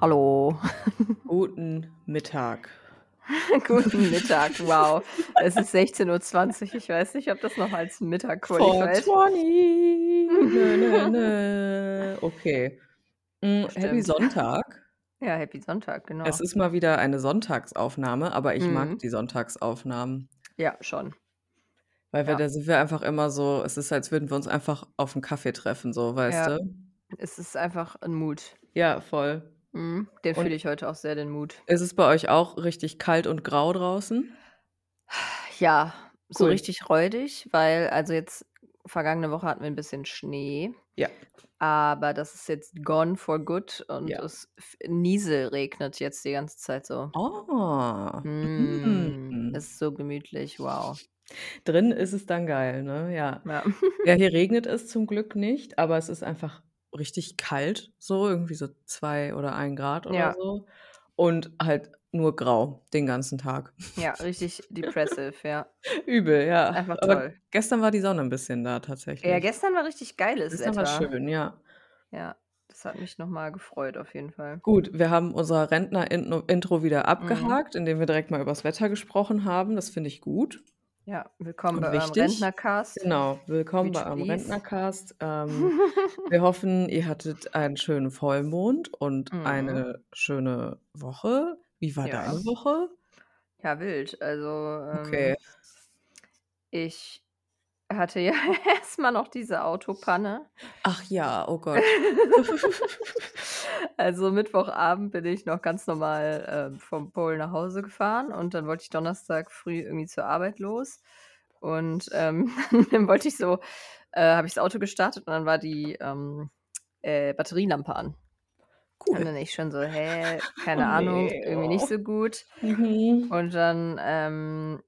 Hallo. Guten Mittag. Guten Mittag, wow. Es ist 16:20 Uhr. Ich weiß nicht, ob das noch als Mittag qualified. 420. Nö, nö, nö. Okay. Happy Stimmt. Sonntag. Ja, Happy Sonntag, Es genau. ist mal wieder eine Sonntagsaufnahme, aber ich mag Mhm. die Sonntagsaufnahmen. Ja, schon. Weil wir Ja. da sind wir einfach immer so es ist, als würden wir uns einfach auf 'n Kaffee treffen, so, weißt Ja. du? Es ist einfach 'n Mood. Ja, voll. Mhm. Den fühle ich heute auch sehr, den Mood. ist es bei euch auch richtig kalt und grau draußen? Ja, so Cool. richtig räudig, weil also jetzt vergangene Woche hatten wir 'n bisschen Schnee. Ja. Aber das ist jetzt gone for good und Ja. es f nieselregnet jetzt die ganze Zeit so. Oh. Mm, Mm. es ist so gemütlich, wow. Drin ist es dann geil, ne? Ja. Ja. Ja, hier regnet es zum Glück nicht, aber es ist einfach richtig kalt, so irgendwie so 2 oder 1 Grad oder Ja. so und halt nur grau den ganzen Tag. Ja, richtig depressive, ja. Übel, ja. Einfach Aber toll. gestern war die Sonne 'n bisschen da Ja, tatsächlich. gestern war richtig geiles Gestern war Wetter. schön, ja. Ja, das hat mich noch mal gefreut auf jeden Fall. Gut, wir haben unser Rentner-Intno Intro wieder Mhm. abgehakt, indem wir direkt mal übers Wetter gesprochen haben. Das finde ich gut. Ja, willkommen Und bei eurem. Rentnercast. Genau, willkommen Beach bei eurem. Rentnercast. Ähm, wir hoffen, ihr hattet einen schönen Vollmond und Mhm. eine schöne Woche. Wie war Ja. deine Woche? Ja, wild. Also, Okay. ähm ich hatte ja erst mal noch diese Autopanne. Ach ja, oh Gott. Also, Mittwochabend bin ich noch ganz normal, ähm, vom Pol nach Hause gefahren und dann wollte ich Donnerstag früh irgendwie zur Arbeit los. Und, ähm, dann wollte ich so äh, habe ich das Auto gestartet und dann war die, ähm, äh, Batterielampe an. Und Cool. dann ich schon so: „Hä, Oh keine Ahnung, ne, irgendwie nicht oh. so gut.“ Mhm. Und dann, ähm,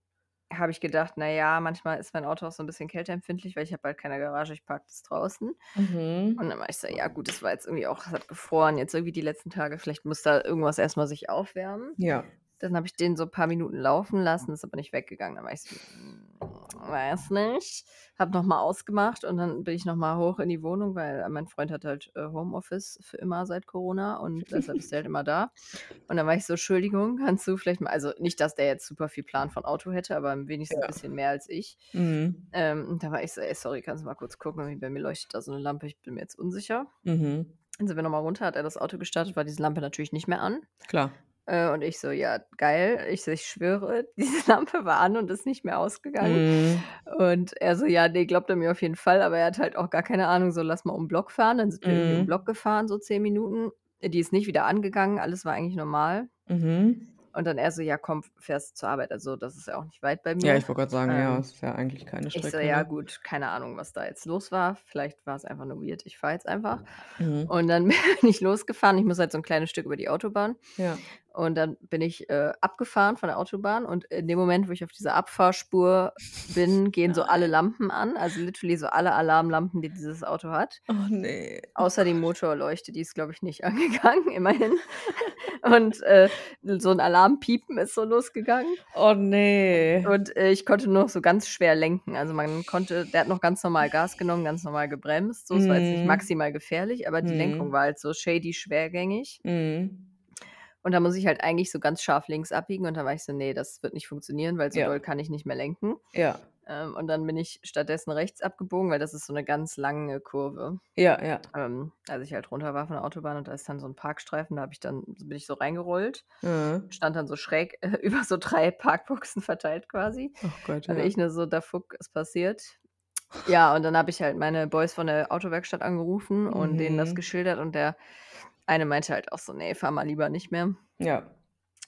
habe ich gedacht: „Na ja, manchmal ist mein Auto auch so 'n bisschen kälteempfindlich, weil ich habe halt keine Garage, ich parke das draußen.“ Mhm. Und dann war ich so: „Ja gut, das war jetzt irgendwie auch es hat gefroren jetzt irgendwie die letzten Tage, vielleicht muss da irgendwas erst mal sich aufwärmen.“ Ja. Dann habe ich den so paar Minuten laufen lassen, ist aber nicht weggegangen. Dann war ich so: „Hm, weiß nicht.“ Habe noch mal ausgemacht und dann bin ich noch mal hoch in die Wohnung, weil mein Freund hat halt, äh, Homeoffice für immer seit Corona und deshalb ist der halt immer da. Und dann war ich so: „Entschuldigung, kannst du vielleicht mal“ also, nicht, dass der jetzt super viel Plan von Auto hätte, aber wenigstens Ja. bisschen mehr als ich. Mhm. Ähm, da war ich so: „Ey, sorry, kannst du mal kurz gucken? Bei mir leuchtet da so 'ne Lampe, ich bin mir jetzt unsicher.“ Mhm. Dann sind wir noch mal runter, hat er das Auto gestartet, war diese Lampe natürlich nicht mehr an. Klar. Äh, und ich so: „Ja, geil.“ Ich so: „Ich schwöre, diese Lampe war an und ist nicht mehr ausgegangen.“ Mhm. Und er so: „Ja, ne, glaubt er mir auf jeden Fall.“ Aber er hat halt auch gar keine Ahnung, so: „Lass mal um 'n Block fahren.“ Dann sind wir irgendwie um 'n Mhm. Block gefahren, so 10 Minuten. Die ist nicht wieder angegangen, alles war eigentlich normal. Mhm. Und dann er so: „Ja, komm, fährst zur Arbeit.“ Also, das ist ja auch nicht weit bei Ja, mir. ich wollte grad sagen, ja, Ähm, ist ja eigentlich keine ich so: Strecke, „Ja ne? gut, keine Ahnung, was da jetzt los war. Vielleicht war's einfach nur weird. Ich fahre jetzt einfach.“ Mhm. Und dann bin ich losgefahren. Ich muss halt so 'n kleines Stück über die Autobahn. Ja. Und dann bin ich, äh, abgefahren von der Autobahn und in dem Moment, wo ich auf dieser Abfahrspur bin, gehen so alle. Lampen an, also literally so alle Alarmlampen, die dieses Auto hat. Oh ne. Oh Außer die. Motorleuchte, die ist, glaube ich, nicht angegangen, immerhin. Und, äh, so 'n Alarmpiepen ist so losgegangen. Oh ne. Und, äh, ich konnte nur noch so ganz schwer lenken. Also, man konnte der hat noch ganz normal Gas genommen, ganz normal gebremst. So, es war jetzt nicht Mhm. maximal gefährlich, aber die Lenkung Mhm. war halt so shady schwergängig. Mhm. Und da muss ich halt eigentlich so ganz scharf links abbiegen und dann war ich so: „Ne, das wird nicht funktionieren, weil so Ja. doll kann ich nicht mehr lenken.“ Ja. Ähm, und dann bin ich stattdessen rechts abgebogen, weil das ist so 'ne ganz lange Kurve. Ja, ja. Ähm, als ich halt runter war von der Autobahn und da ist dann so 'n Parkstreifen, da habe ich dann bin ich so reingerollt, Mhm. stand dann so schräg, äh, über so 3 Parkboxen verteilt quasi. Oh Gott, Und ja. ich nur so: „Da Fuck ist passiert?“ Ja, und dann habe ich halt meine Boys von der Autowerkstatt angerufen und denen das Mhm. geschildert und der eine meinte halt auch so: „Ne, fahr mal lieber nicht mehr. Ja.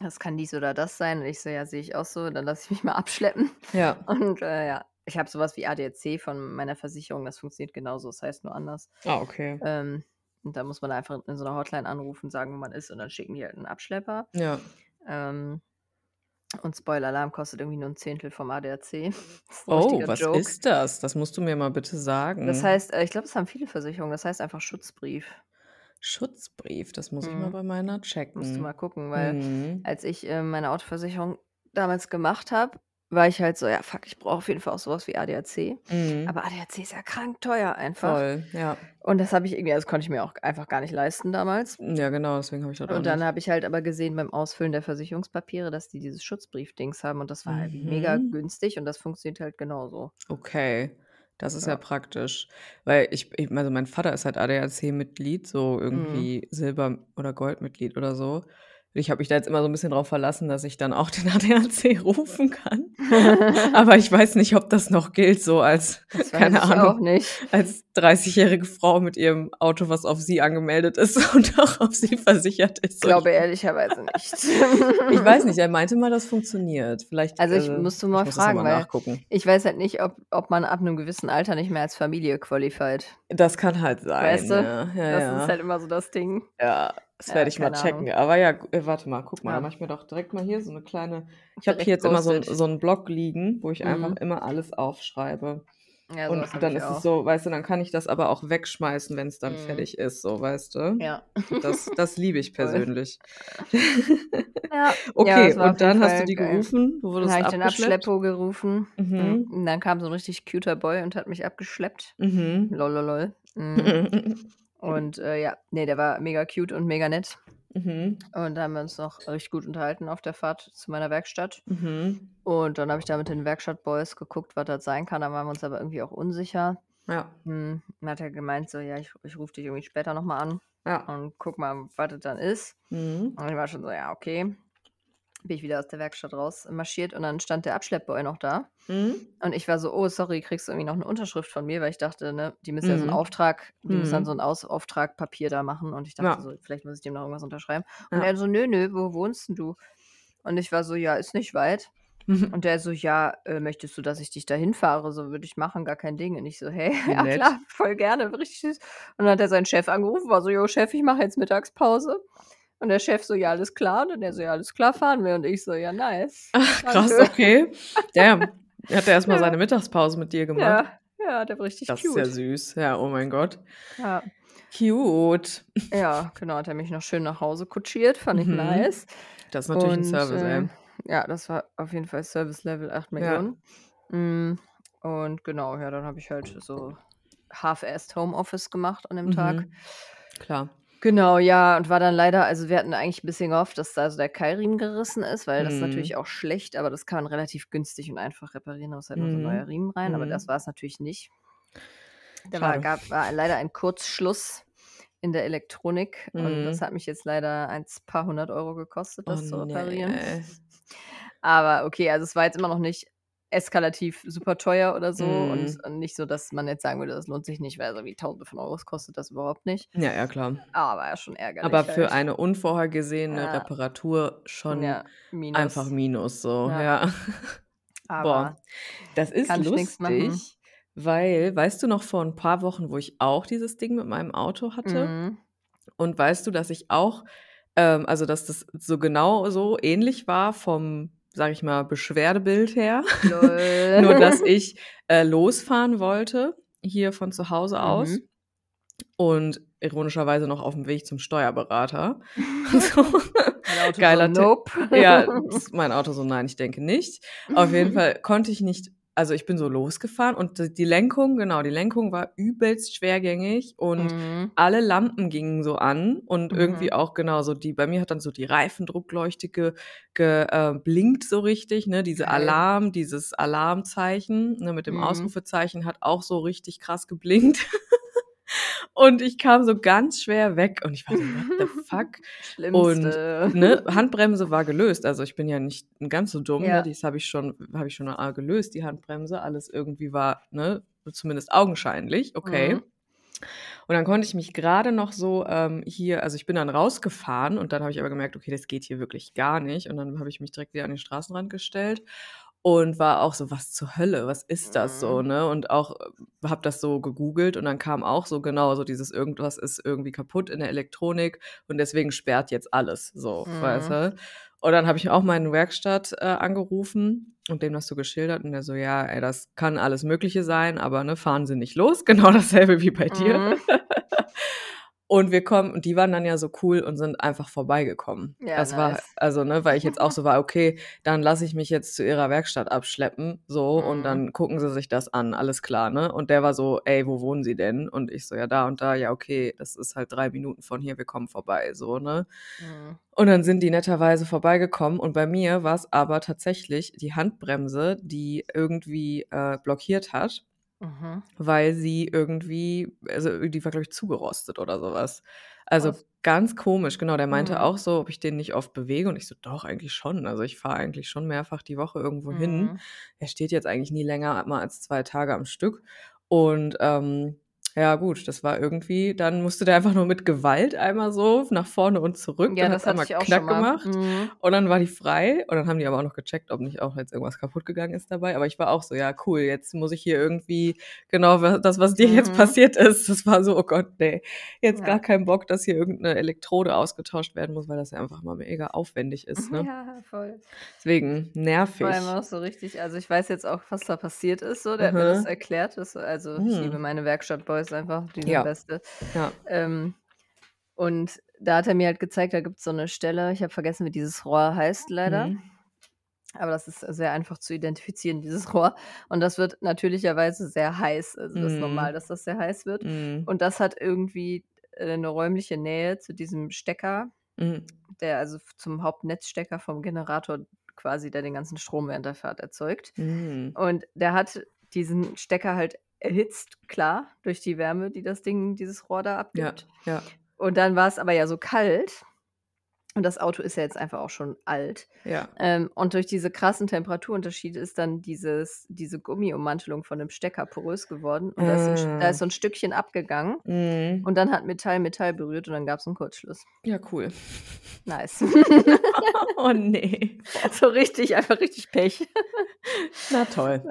Das kann dies oder das sein.“ Und ich so: „Ja, sehe ich auch so, dann lasse ich mich mal abschleppen.“ Ja. Und, äh, ja, ich habe so was wie ADAC von meiner Versicherung, das funktioniert genauso, es heißt nur anders. Ah, okay. Ähm, und da muss man einfach in so 'ner Hotline anrufen, sagen, wo man ist und dann schicken die halt 'n Abschlepper. Ja. Ähm, und Spoiler-Alarm kostet irgendwie nur 'n Zehntel vom ADAC. Das Oh, was Joke. ist das? Das musst du mir mal bitte Das sagen. heißt, äh, ich glaube, das haben viele Versicherungen, das heißt einfach Schutzbrief. Schutzbrief, das muss ich mal Mhm. bei meiner Musst du checken. mal gucken, weil Mhm. als ich, äh, meine Autoversicherung damals gemacht habe, war ich halt so: „Ja, fuck, ich brauche auf jeden Fall auch so was wie ADAC.“ Mhm. Aber ADAC ist ja krank teuer einfach. Voll, ja. Und das habe ich irgendwie das konnte ich mir auch einfach gar nicht leisten damals. Ja, genau, deswegen habe ich das auch Und dann habe ich halt aber gesehen beim Ausfüllen der Versicherungspapiere, dass die dieses Schutzbrief-Dings haben und das war halt mega Mhm. günstig und das funktioniert halt genauso. Okay, das ist ja Ja. praktisch. Weil ich ich also, mein Vater ist halt ADAC-Mitglied, so Mhm. irgendwie Silber oder Goldmitglied oder so. Ich habe mich da jetzt immer so 'n bisschen drauf verlassen, dass ich dann auch den ADAC rufen kann. Aber ich weiß nicht, ob das noch gilt, so als keine ich Ahnung, nicht. als 30-jährige Frau mit ihrem Auto, was auf sie angemeldet ist und auch auf sie versichert ist. Ich glaube ich ehrlicherweise nicht. ich weiß nicht, er meinte mal, das funktioniert. Vielleicht, Also, ich äh musst du ich mal noch fragen, mal weil nachgucken. ich weiß halt nicht, ob ob man ab 'nem gewissen Alter nicht mehr als Familie qualified. Das kann halt sein, Weißt du? ja. Ja, Das ja. ist halt immer so das Ding. Ja, das Ja, werde ich mal checken. Ahnung. Aber ja, äh, warte mal, guck mal, Ja. dann mache ich mir doch direkt mal hier so 'ne kleine ich habe hier jetzt immer so so 'n Block liegen, wo ich einfach Mhm. immer alles aufschreibe. Ja, so Und dann ist es auch. so weißt du, dann kann ich das aber auch wegschmeißen, wenn's dann Mhm. fertig ist, so, weißt du? Ja. Das das liebe ich persönlich. Ja. Ja, Okay, auf und dann hast du Fall die geil. gerufen? Du Dann wurdest habe ich den abgeschleppt? Abschleppo gerufen. Mhm. Mhm. Und dann kam so 'n richtig cuter Boy und hat mich abgeschleppt. Mhm. Lol, lol, lol. Mhm. Und, äh, ja, ne, der war mega cute und mega nett. Mhm. Und da haben wir uns noch richtig gut unterhalten auf der Fahrt zu meiner Werkstatt. Mhm. Und dann habe ich da mit den Werkstattboys geguckt, was das sein kann. Da waren wir uns aber irgendwie auch unsicher. Ja. Hm, dann hat er gemeint so: „Ja, ich ich rufe dich irgendwie später noch mal an Ja. und guck mal, was das dann ist.“ Mhm. Und ich war schon so: „Ja, okay.“ Bin ich wieder aus der Werkstatt rausmarschiert und dann stand der Abschleppboy noch da. Mhm. Und ich war so: „Oh, sorry, kriegst du irgendwie noch 'ne Unterschrift von mir?“ Weil ich dachte, ne, die müssen ja so 'n Mhm. Auftrag die müssen dann so Mhm. 'n Aus Auftragpapier da machen. Und ich dachte Ja. so, vielleicht muss ich dem noch irgendwas unterschreiben. Und Ja. er so: „Nö, nö, wo wohnst 'n du?“ Und ich war so: „Ja, ist nicht weit.“ Mhm. Und der so: „Ja, äh, möchtest du, dass ich dich da hinfahre? So, würde ich machen, gar kein Ding.“ Und ich so: „Hä, Wie ja nett. klar, voll gerne, richtig süß.“ Und dann hat er seinen Chef angerufen, war so: „Jo, Chef, ich mache jetzt Mittagspause.“ Und der Chef so: „Ja, alles klar.“ Und der so: „Ja, alles klar, fahren wir.“ Und ich so: „Ja, nice. Ach, krass, Danke.“ okay. Damn. Hat er erst mal Ja. seine Mittagspause mit dir gemacht? Ja, ja, der war richtig Das ist ja cute. süß. Ja, oh mein Gott. Ja. Cute. Ja, genau, hat er mich noch schön nach Hause kutschiert, fand ich Mhm. nice. Das ist natürlich Und, Service, äh, ey. ja, das war auf jeden Fall Service Level 8 Ja. Millionen. Hm, und genau, ja, dann habe ich halt so half-assed Homeoffice gemacht an dem Tag. Mhm. Klar. Genau, ja, und war dann leider also, wir hatten eigentlich 'n bisschen gehofft, dass da so der Keilriemen gerissen ist, weil das ist natürlich Mhm. auch schlecht, aber das kann man relativ günstig und einfach reparieren. Da muss halt nur so 'n neuer Mhm. Riemen rein, aber das Mhm. war's natürlich nicht. Da war gab war leider ein Kurzschluss in der Elektronik und das Mhm. hat mich jetzt leider eins paar hundert Euro gekostet, Oh das zu reparieren. ne. Aber okay, also, es war jetzt immer noch nicht eskalativ super teuer oder so und Mhm. und nicht so, dass man jetzt sagen würde, das lohnt sich nicht, weil so wie Tausende von Euros kostet das überhaupt nicht. Ja, ja, klar. Aber ja schon ärgerlich Aber für halt. eine unvorhergesehene Ja. Reparatur schon Ja, einfach Minus. Minus so, Ja. Boah, Aber das ist lustig, weil weißt du noch vor 'n paar Wochen, wo ich auch dieses Ding mit meinem Auto hatte? Mhm. Und weißt du, dass ich auch ähm, also, dass das so genau so ähnlich war vom, sage ich mal, Beschwerdebild her. Nur, dass ich, äh, losfahren wollte, hier von zu Hause aus Mhm. und ironischerweise noch aufm Weg zum Steuerberater. So, so: geiler Ti „Nope.“ ja, mein Auto so: „Nein, ich denke nicht.“ Auf jeden Fall konnte ich nicht also, ich bin so losgefahren und die Lenkung genau, die Lenkung war übelst schwergängig und Mhm. alle Lampen gingen so an und irgendwie Mhm. auch genau so die bei mir hat dann so die Reifendruckleuchte ge ge äh, blinkt so richtig, ne? Diese. Alarm dieses Alarmzeichen, ne, mit dem Mhm. Ausrufezeichen hat auch so richtig krass geblinkt. Und ich kam so ganz schwer weg und ich war so: „What the fuck?“ Und, Schlimmste. ne, Handbremse war gelöst. Also, ich bin ja nicht ganz so dumm, ne? Ja. Das habe ich schon habe ich schon, äh, gelöst, die Handbremse. Alles irgendwie war, ne, zumindest augenscheinlich okay. Mhm. Und dann konnte ich mich grade noch so, ähm, hier also, ich bin dann rausgefahren und dann habe ich aber gemerkt: „Okay, das geht hier wirklich gar nicht.“ Und dann habe ich mich direkt wieder an den Straßenrand gestellt und war auch so: „Was zur Hölle? Was ist das so“, Mhm. ne? Und auch habe das so gegoogelt und dann kam auch so genau so dieses irgendwas ist irgendwie kaputt in der Elektronik und deswegen sperrt jetzt alles so, weißt Mhm. du? Und dann habe ich auch meine Werkstatt, äh, angerufen und dem das so geschildert und der so: „Ja, ey, das kann alles Mögliche sein, aber, ne, fahren Sie nicht los.“ Genau dasselbe wie bei dir. Und wir kommen, und die waren dann ja so cool und sind einfach vorbeigekommen. Ja, das war, nice. also, ne, weil ich jetzt auch so war, okay, dann lasse ich mich jetzt zu ihrer Werkstatt abschleppen, so, und Mhm. dann gucken sie sich das an, alles klar, ne? Und der war so, ey, wo wohnen sie denn? Und ich so, ja, da und da, ja, okay, das ist halt drei Minuten von hier, wir kommen vorbei, so, ne? Mhm. Und dann sind die netterweise vorbeigekommen und bei mir war es aber tatsächlich die Handbremse, die irgendwie äh, blockiert hat, Mhm. weil sie irgendwie, also die war, glaube ich, zugerostet oder sowas. Also Krass. ganz komisch, genau. Der meinte Mhm. auch so, ob ich den nicht oft bewege und ich so, doch, eigentlich schon. Also ich fahre eigentlich schon mehrfach die Woche irgendwo hin. Mhm. Er steht jetzt eigentlich nie länger mal als zwei Tage am Stück. Und ähm, ja, gut, das war irgendwie, dann musste der einfach nur mit Gewalt einmal so nach vorne und zurück. Ja, dann das hat's einmal Knack schon mal. gemacht. Mhm. Und dann war die frei und dann haben die aber auch noch gecheckt, ob nicht auch jetzt irgendwas kaputt gegangen ist dabei. Aber ich war auch so, ja, cool, jetzt muss ich hier irgendwie, genau das, was dir jetzt Mhm. passiert ist, das war so, oh Gott, nee, jetzt Ja. gar kein Bock, dass hier irgendeine Elektrode ausgetauscht werden muss, weil das ja einfach mal mega aufwendig ist. Ne? Ja, voll. Deswegen nervig. Vor allem auch so richtig, also ich weiß jetzt auch, was da passiert ist. So, der hat mir das Mhm. erklärt. Das, also ich liebe Mhm. meine Werkstattboys einfach, die Ja. Beste. Ja. Ähm, und da hat er mir halt gezeigt, da gibt es so eine Stelle, ich habe vergessen, wie dieses Rohr heißt leider. Mhm. Aber das ist sehr einfach zu identifizieren, dieses Rohr. Und das wird natürlicherweise sehr heiß. Also das ist Mhm. normal, dass das sehr heiß wird. Mhm. Und das hat irgendwie äh, eine räumliche Nähe zu diesem Stecker, Mhm. der also zum Hauptnetzstecker vom Generator quasi, der den ganzen Strom während der Fahrt erzeugt. Mhm. Und der hat diesen Stecker halt erhitzt, klar, durch die Wärme, die das Ding, dieses Rohr da Ja, abgibt. ja, Und dann war es aber ja so kalt. Und das Auto ist ja jetzt einfach auch schon alt. ja. Ähm, und durch diese krassen Temperaturunterschiede ist dann dieses, diese Gummiummantelung von dem Stecker porös geworden. Und da ist, ein, da ist so ein Stückchen abgegangen. Mhm. Und dann hat Metall Metall berührt und dann gab es einen Kurzschluss. Ja, cool. Nice. oh nee. so richtig, einfach richtig Pech. Na toll.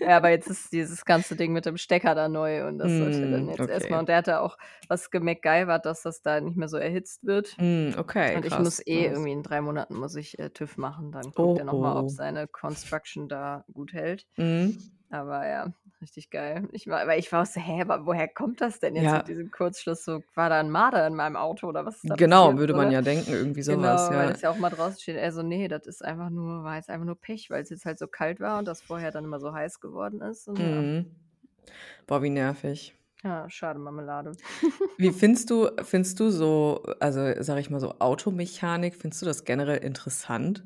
ja, aber jetzt ist dieses ganze Ding mit dem Stecker da neu und das sollte dann Mm, jetzt okay. erstmal. Und der hatte auch was gemeckgeivert, dass das da nicht mehr so erhitzt wird. Mm, okay, Und ich krass. muss eh nice. irgendwie in drei Monaten muss ich äh, TÜV machen. Dann guckt Oh, er nochmal, oh. ob seine Construction da gut hält. Mhm. Aber ja, richtig geil. Ich war, weil ich war so, hä, aber woher kommt das denn jetzt Ja. mit diesem Kurzschluss? So, war da ein Marder in meinem Auto oder was Genau, passiert, würde man oder? ja denken, irgendwie Genau, sowas, weil ja. es ja auch mal draußen steht. Er so, nee, das ist einfach nur, war jetzt einfach nur Pech, weil es jetzt halt so kalt war und das vorher dann immer so heiß geworden ist. Und ja. Mhm. Boah, wie nervig. ja, schade Marmelade. Wie findest du, findest du so, also sag ich mal so Automechanik, findest du das generell interessant?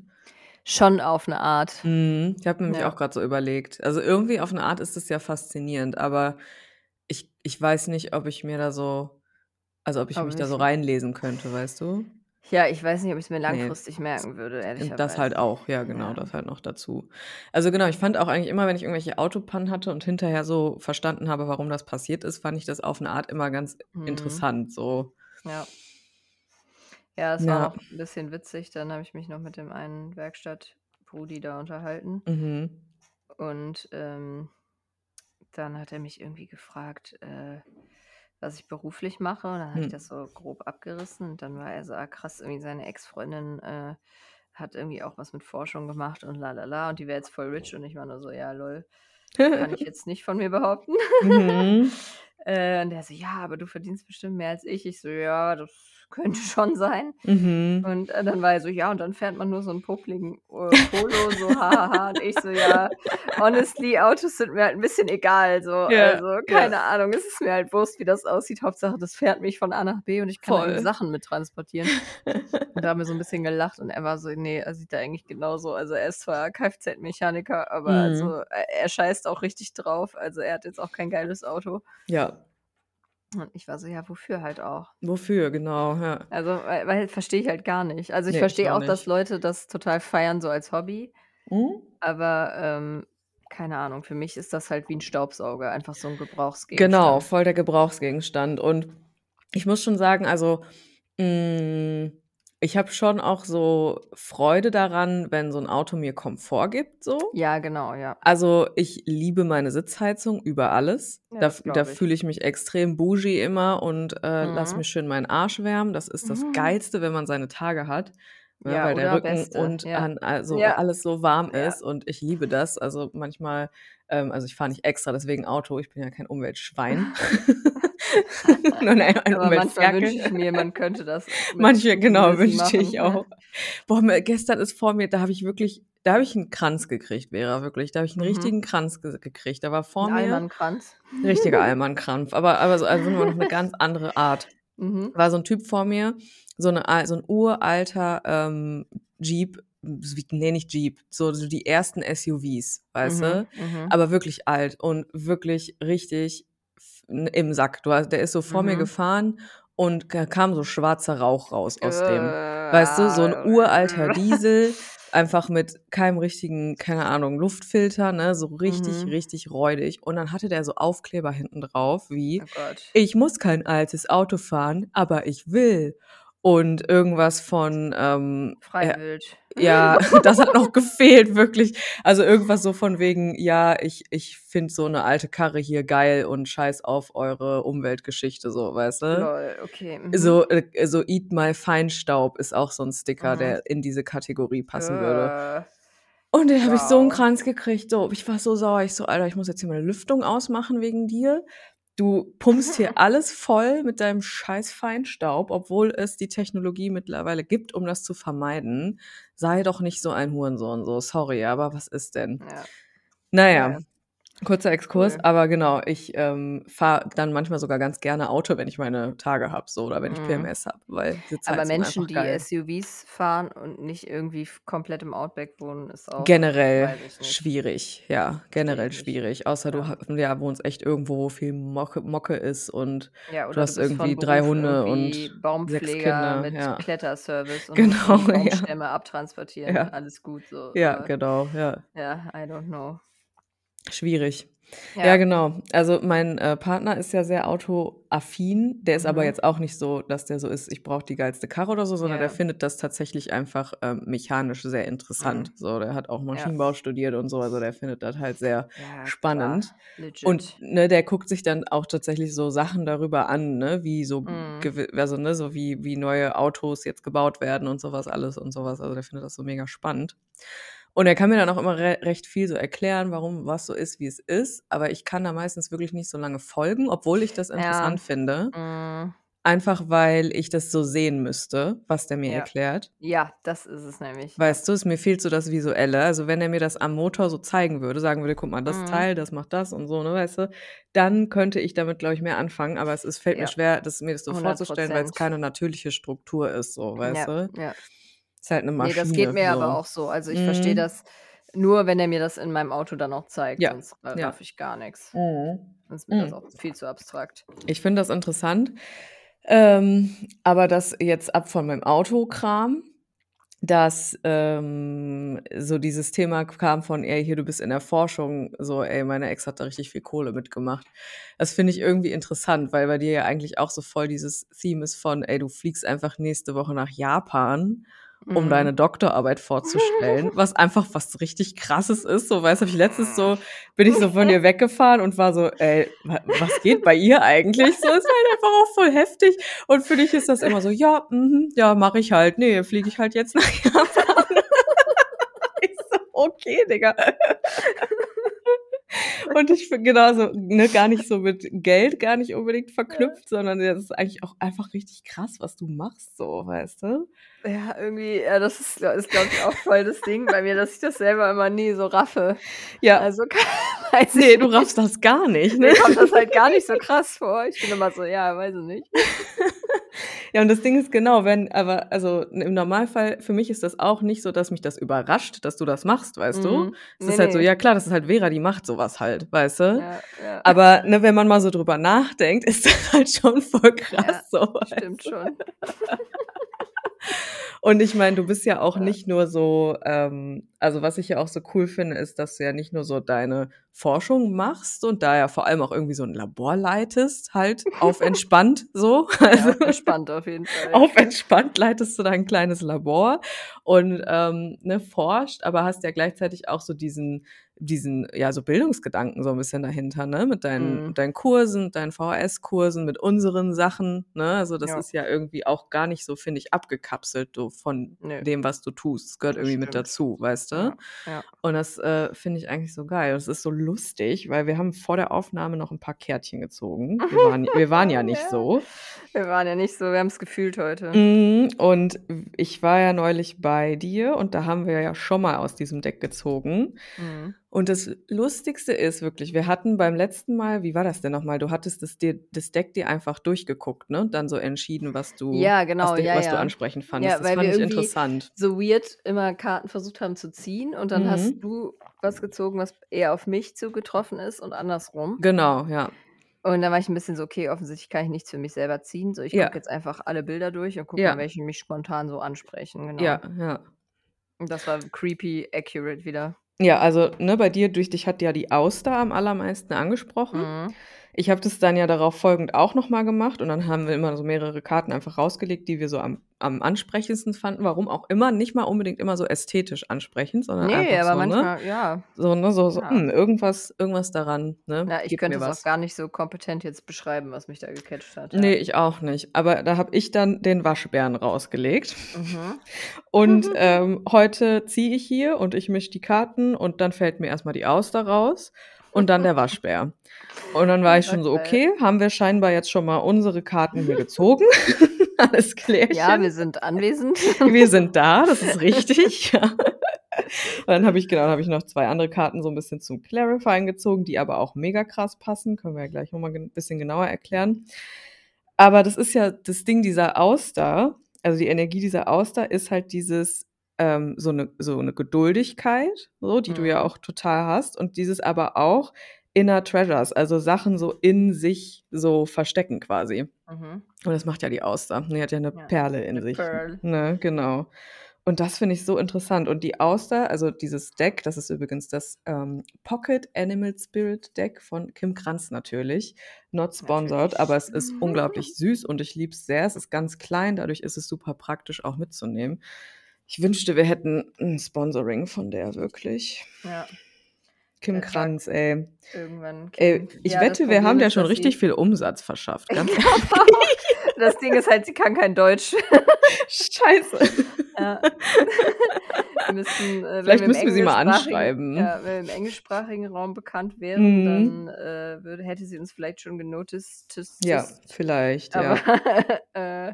Schon auf eine Art. Mhm. Ich habe nämlich Ja. auch gerade so überlegt. Also irgendwie auf eine Art ist es ja faszinierend, aber ich, ich weiß nicht, ob ich mir da so, also ob ich Aber mich da so reinlesen könnte, weißt du? Ja, ich weiß nicht, ob ich es mir Nee, langfristig merken würde, ehrlicherweise. Und das halt auch, ja, genau, Ja. das halt noch dazu. Also genau, ich fand auch eigentlich immer, wenn ich irgendwelche Autopannen hatte und hinterher so verstanden habe, warum das passiert ist, fand ich das auf eine Art immer ganz Mhm. interessant. So, Ja. Ja, es Ja. war noch ein bisschen witzig. Dann habe ich mich noch mit dem einen Werkstattbrudi da unterhalten. mhm. Und ähm, dann hat er mich irgendwie gefragt, äh, was ich beruflich mache. Und dann habe ich Hm. das so grob abgerissen. Und dann war er so, ah, krass, irgendwie seine Ex-Freundin äh, hat irgendwie auch was mit Forschung gemacht und lalala. Und die wäre jetzt voll rich. Und ich war nur so, ja, lol, kann ich jetzt nicht von mir behaupten. mhm. Äh, und der so, ja, aber du verdienst bestimmt mehr als ich. Ich so, ja, das könnte schon sein. Mhm. Und äh, dann war er so, ja, und dann fährt man nur so einen popligen äh, Polo, so hahaha. und ich so, ja, honestly, Autos sind mir halt ein bisschen egal. So, Ja, also, keine Ahnung, es ist mir halt wurscht, wie das aussieht. Hauptsache, das fährt mich von A nach B und ich kann Voll. irgendwie Sachen mit transportieren. Und da haben wir so ein bisschen gelacht und er war so, nee, er sieht da eigentlich genauso. Also er ist zwar Kfz-Mechaniker, aber Mhm. also er er scheißt auch richtig drauf. Also er hat jetzt auch kein geiles Auto. Ja, Und ich war so, ja, wofür halt auch? wofür, genau, ja. Also, weil, weil verstehe ich halt gar nicht. Also ich Nee, ich verstehe auch auch, dass nicht. Leute das total feiern, so als Hobby. Mhm. Aber ähm, keine Ahnung, für mich ist das halt wie ein Staubsauger, einfach so ein Gebrauchsgegenstand. Genau, voll der Gebrauchsgegenstand. Und ich muss schon sagen, also mh, ich habe schon auch so Freude daran, wenn so ein Auto mir Komfort gibt, so. Ja, genau, ja. Also ich liebe meine Sitzheizung über alles. Ja, da da fühle ich mich extrem bougie immer und äh, lass Mhm. mir schön meinen Arsch wärmen. Das ist das Mhm. Geilste, wenn man seine Tage hat. ne, Ja, weil der Rücken Beste, und ja. an also alles so warm ist und ich liebe das. Also, manchmal ähm, also, ich fahre nicht extra deswegen Auto, ich bin ja kein Umweltschwein. Nur 'ne ein Aber manchmal wünsche ich mir, man könnte das Manche genau, wünschte ich auch. Boah, gestern ist vor mir da habe ich wirklich da habe ich 'n Kranz gekriegt, Vera, wirklich. Da habe ich 'n Mhm. richtigen Kranz ge gekriegt. Da war vor 'N mir Allmann-Kranz. richtiger Allmann-Krampf, aber aber so also, nur noch 'ne ganz andere Art. Mhm. War so 'n Typ vor mir, so 'ne al so 'n uralter, ähm, Jeep, s wie ne, nicht Jeep, so so die ersten SUVs, weißt Mhm, du? mhm. Aber wirklich alt und wirklich richtig im Sack. Du der ist so vor mir Mhm. gefahren und da kam so schwarzer Rauch raus aus dem. Äh, Weißt du, so 'n ah, uralter äh. Diesel, einfach mit keinem richtigen, keine Ahnung, Luftfilter, ne, so richtig, Mhm. richtig räudig. Und dann hatte der so Aufkleber hinten drauf wie: Oh Gott. „Ich muss kein altes Auto fahren, aber ich will.“ Und irgendwas von, ähm, äh wild. Ja, das hat noch gefehlt, wirklich. Also, irgendwas so von wegen: „Ja, ich ich finde so 'ne alte Karre hier geil und scheiß auf eure Umweltgeschichte“, so, weißt du? Lol, okay, mhm. So, äh, so „Eat my Feinstaub“ ist auch so 'n Sticker, Mhm. der in diese Kategorie passen würde. Äh. Und den habe ich so 'n Wow. Kranz gekriegt, so. Ich war so sauer. Ich so: „Alter, ich muss jetzt hier meine Lüftung ausmachen wegen dir. Du pumpst hier alles voll mit deinem scheiß Feinstaub, obwohl es die Technologie mittlerweile gibt, um das zu vermeiden. Sei doch nicht so ein Hurensohn, so. Sorry, aber was ist denn?“ Ja. Na Ja, ja, ja. Kurzer Exkurs, Cool. aber genau, ich, ähm, fahre dann manchmal sogar ganz gerne Auto, wenn ich meine Tage habe, so oder wenn ich Mhm. PMS habe, weil Aber Menschen, die geil. SUVs fahren und nicht irgendwie komplett im Outback wohnen, ist auch Generell ich schwierig, ja, generell ich schwierig. Außer du Ja. ha ja, wohnst echt irgendwo, wo viel Mocke Mocke ist und Ja, du du hast bist irgendwie von 3 Beruf Hunde irgendwie und 6 Baumpfleger Kinder, mit ja. Kletterservice und Genau. Baumstämme abtransportieren alles gut so, Ja, aber genau, ja. ja, I don't know. Schwierig. Ja, Ja. genau. Also, mein, äh, Partner ist ja sehr autoaffin. Der ist aber Mhm. jetzt auch nicht so, dass der so ist: „Ich brauche die geilste Karre“ oder so, sondern der Ja. findet das tatsächlich einfach, ähm, mechanisch sehr interessant. Mhm. So, der hat auch Ja. Maschinenbau studiert und so, also, der findet das halt sehr Ja, spannend. Und, ne, der guckt sich dann auch tatsächlich so Sachen darüber an, ne, wie so Mhm. also, ne, so wie wie neue Autos jetzt gebaut werden und so was alles und so was. Also, der findet das so mega spannend. Und er kann mir dann auch immer re recht viel so erklären, warum was so ist, wie es ist, aber ich kann da meistens wirklich nicht so lange folgen, obwohl ich das Ja. interessant finde. Mhm. Einfach, weil ich das so sehen müsste, was der mir Ja. erklärt. Ja, das ist es nämlich, ja. Weißt du, es mir fehlt so das Visuelle. Also, wenn er mir das am Motor so zeigen würde, sagen würde: „Guck mal, das Mhm. Teil, das macht das“ und so, ne, weißt du? Dann könnte ich damit, glaube ich, mehr anfangen, aber es ist fällt mir Ja. schwer, das mir das so hundert vorzustellen, weil's Prozent. keine natürliche Struktur ist so, weißt Ja, du? ja. Ist halt 'ne Ne, Maschine, das geht mir aber so. auch so. Also, ich verstehe Mhm. das nur, wenn er mir das in meinem Auto dann auch zeigt, Ja, sonst ra ja. ich gar nix. Mhm. Sonst ist mir das Mhm. auch viel zu abstrakt. Ich finde das interessant. Ähm, aber das jetzt ab von meinem Autokram, dass, ähm, so dieses Thema kam von: „Ey, hier, du bist in der Forschung“, so: „Ey, meine Ex hat da richtig viel Kohle mitgemacht.“ Das finde ich irgendwie interessant, weil bei dir ja eigentlich auch so voll dieses Theme ist von: „Ey, du fliegst einfach nächste Woche nach Japan, um Mhm. deine Doktorarbeit vorzustellen“, was einfach was richtig Krasses ist. So, weißt du, ich letztens so bin ich so von ihr weggefahren und war so: „Ey, wa was geht bei ihr eigentlich?“ So, ist halt einfach auch voll heftig. Und für dich ist das immer so: „Ja, mhm, ja, mache ich halt. Ne, fliege ich halt jetzt nach Japan.“ Ich so: „Okay, Digga.“ Und ich finde genauso, ne, gar nicht so mit Geld gar nicht unbedingt verknüpft, sondern das ist eigentlich auch einfach richtig krass, was du machst so, weißt du? Ja, irgendwie ja, das ist ist, glaube ich, auch voll das Ding bei mir, dass ich das selber immer nie so raffe. Ja. Also, weiß Ne, ich du raffst das gar nicht, Mir ne? kommt das halt gar nicht so krass vor. Ich bin immer so: „Ja, weiß ich nicht.“ Ja, und das Ding ist genau, wenn aber also, im Normalfall für mich ist das auch nicht so, dass mich das überrascht, dass du das machst, weißt du? Mhm. Es Ne, ist halt so, ne. ja klar, das ist halt Vera, die macht so was halt, weißt du? Ja, ja. Aber, ne, wenn man mal so drüber nachdenkt, ist das halt schon voll krass Ja, so, stimmt du? schon. Und ich meine, du bist ja auch Ja. nicht nur so ähm, also, was ich ja auch so cool finde, ist, dass du ja nicht nur so deine Forschung machst und da ja vor allem auch irgendwie so 'n Labor leitest, halt auf entspannt so. Ja, Also, auf entspannt auf jeden Fall. auf entspannt leitest du dein kleines Labor und, ähm, ne, forscht, aber hast ja gleichzeitig auch so diesen diesen, ja, so Bildungsgedanken so ein bisschen dahinter, ne? Mit deinen, Mhm. mit deinen Kursen, deinen VHS-Kursen, mit unseren Sachen, ne? Also das Ja. ist ja irgendwie auch gar nicht so, finde ich, abgekapselt so von Nö. dem, was du tust. Es gehört Das irgendwie mit stimmt. dazu, weißt du? Ja, ja. Und das äh, finde ich eigentlich so geil. Das ist so lustig, weil wir haben vor der Aufnahme noch ein paar Kärtchen gezogen. Wir waren, wir waren ja nicht so. Wir waren ja nicht so, wir haben es gefühlt heute. Mhm, Und ich war ja neulich bei dir und da haben wir ja schon mal aus diesem Deck gezogen. Mhm. Und das Lustigste ist wirklich, wir hatten beim letzten Mal, wie war das denn nochmal? Du hattest das, das Deck dir einfach durchgeguckt, ne? Und dann so entschieden, was du, Ja, genau, was, ja, was du ja. ansprechend fandest. Ja, das weil fand wir ich interessant. so weird immer Karten versucht haben zu ziehen und dann hast Mhm. du was gezogen, was eher auf mich zugetroffen ist und andersrum. Genau, ja. Und dann war ich ein bisschen so, okay, offensichtlich kann ich nichts für mich selber ziehen. So, ich gucke jetzt einfach alle Bilder durch und gucke Ja. mal, welche mich spontan so ansprechen. Genau. Ja, ja. Und das war creepy accurate wieder. Ja, also ne, bei dir, durch dich hat ja die Auster am allermeisten angesprochen. Mhm. Ich habe das dann ja darauf folgend auch nochmal gemacht und dann haben wir immer so mehrere Karten einfach rausgelegt, die wir so am, am ansprechendsten fanden. Warum auch immer, nicht mal unbedingt immer so ästhetisch ansprechend, sondern Nee, einfach aber so, ne? manchmal, ja. So, ne, so, so Ja. hm, irgendwas, irgendwas daran, ne? Ja, ich Gib könnte es auch gar nicht so kompetent jetzt beschreiben, was mich da gecatcht hat. Ja. Nee, ich auch nicht. Aber da habe ich dann den Waschbären rausgelegt. Mhm. Und ähm, heute ziehe ich hier und ich mische die Karten und dann fällt mir erstmal die Auster raus und dann der Waschbär. Und dann war ich schon so, okay, haben wir scheinbar jetzt schon mal unsere Karten hier gezogen. Alles klärchen. Ja, wir sind anwesend. wir sind da, das ist richtig. Ja. Und dann habe ich, genau, dann habe ich noch zwei andere Karten so ein bisschen zum Clarifying gezogen, die aber auch mega krass passen. Können wir ja gleich nochmal ein bisschen genauer erklären. Aber das ist ja das Ding dieser Auster, also die Energie dieser Auster ist halt dieses, ähm, so, eine, so eine Geduldigkeit, so, die du ja Mhm. auch total hast. Und dieses aber auch Inner Treasures, also Sachen so in sich so verstecken quasi. Mhm. Und das macht ja die Auster. Die hat ja eine Ja, Perle in sich. Pearl. Ne, genau. Und das finde ich so interessant. Und die Auster, also dieses Deck, das ist übrigens das ähm, Pocket Animal Spirit Deck von Kim Kranz natürlich. Not sponsored, Natürlich. aber es ist unglaublich süß und ich liebe es sehr. Es ist ganz klein, dadurch ist es super praktisch auch mitzunehmen. Ich wünschte, wir hätten ein Sponsoring von der wirklich. Ja, Kim Tag Kranz, ey. irgendwann. ey Kim. ich Ja, wette, wir haben ist, schon richtig viel Umsatz verschafft. Ganz Das Ding ist halt, sie kann kein Deutsch. Scheiße. Ja. Wir müssen, äh, Vielleicht müssen wir sie mal anschreiben. Ja, wenn wir im englischsprachigen Raum bekannt wären, Mhm. dann äh, würde, hätte sie uns vielleicht schon genoticed. Ja, vielleicht, Aber ja. äh,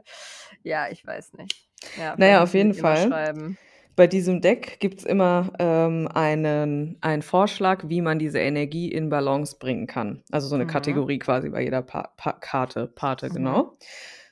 ja, ich weiß nicht. Ja, Naja, auf wir jeden Fall. Bei diesem Deck gibt es immer ähm, einen, einen Vorschlag, wie man diese Energie in Balance bringen kann. Also so eine Mhm. Kategorie quasi bei jeder pa pa Karte, Pate, Mhm. genau.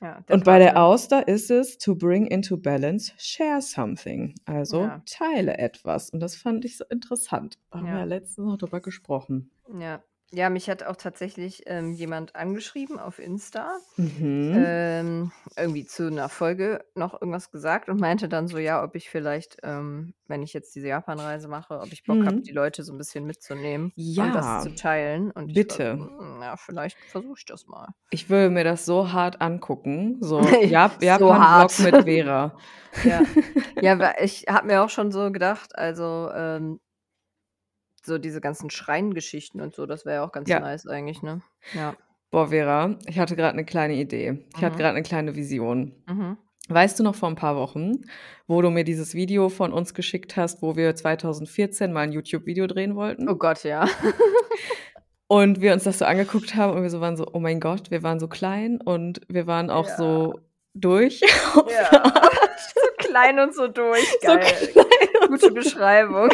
Ja, Und bei der. Auster ist es to bring into balance, share something. Also Ja. teile etwas. Und das fand ich so interessant. Haben wir Ja. ja letztens noch drüber gesprochen. Ja. Ja, mich hat auch tatsächlich ähm, jemand angeschrieben auf Insta. Mhm. ähm, irgendwie zu einer Folge noch irgendwas gesagt und meinte dann so, ja, ob ich vielleicht, ähm, wenn ich jetzt diese Japan-Reise mache, ob ich Bock habe, Mhm. die Leute so ein bisschen mitzunehmen und Ja. das zu teilen. Und ich Bitte. war so, "Hm, ja, vielleicht versuche ich das mal. Ich will mir das so hart angucken. So Jap So Japan-Vlog hart. mit Vera. Ja, ja ich habe mir auch schon so gedacht, also ähm, so diese ganzen Schreingeschichten und so, das wäre ja auch ganz Ja. nice eigentlich, ne? Ja. Boah, Vera, ich hatte gerade eine kleine Idee. Ich hatte Mhm. gerade eine kleine Vision. Mhm. Weißt du noch vor ein paar Wochen, wo du mir dieses Video von uns geschickt hast, wo wir 2014 mal ein YouTube-Video drehen wollten? Oh Gott, ja. Und wir uns das so angeguckt haben und wir so waren so, oh mein Gott, wir waren so klein und wir waren auch Ja. so durch. Ja. so klein und so durch. So Geil. klein und Gute so Beschreibung.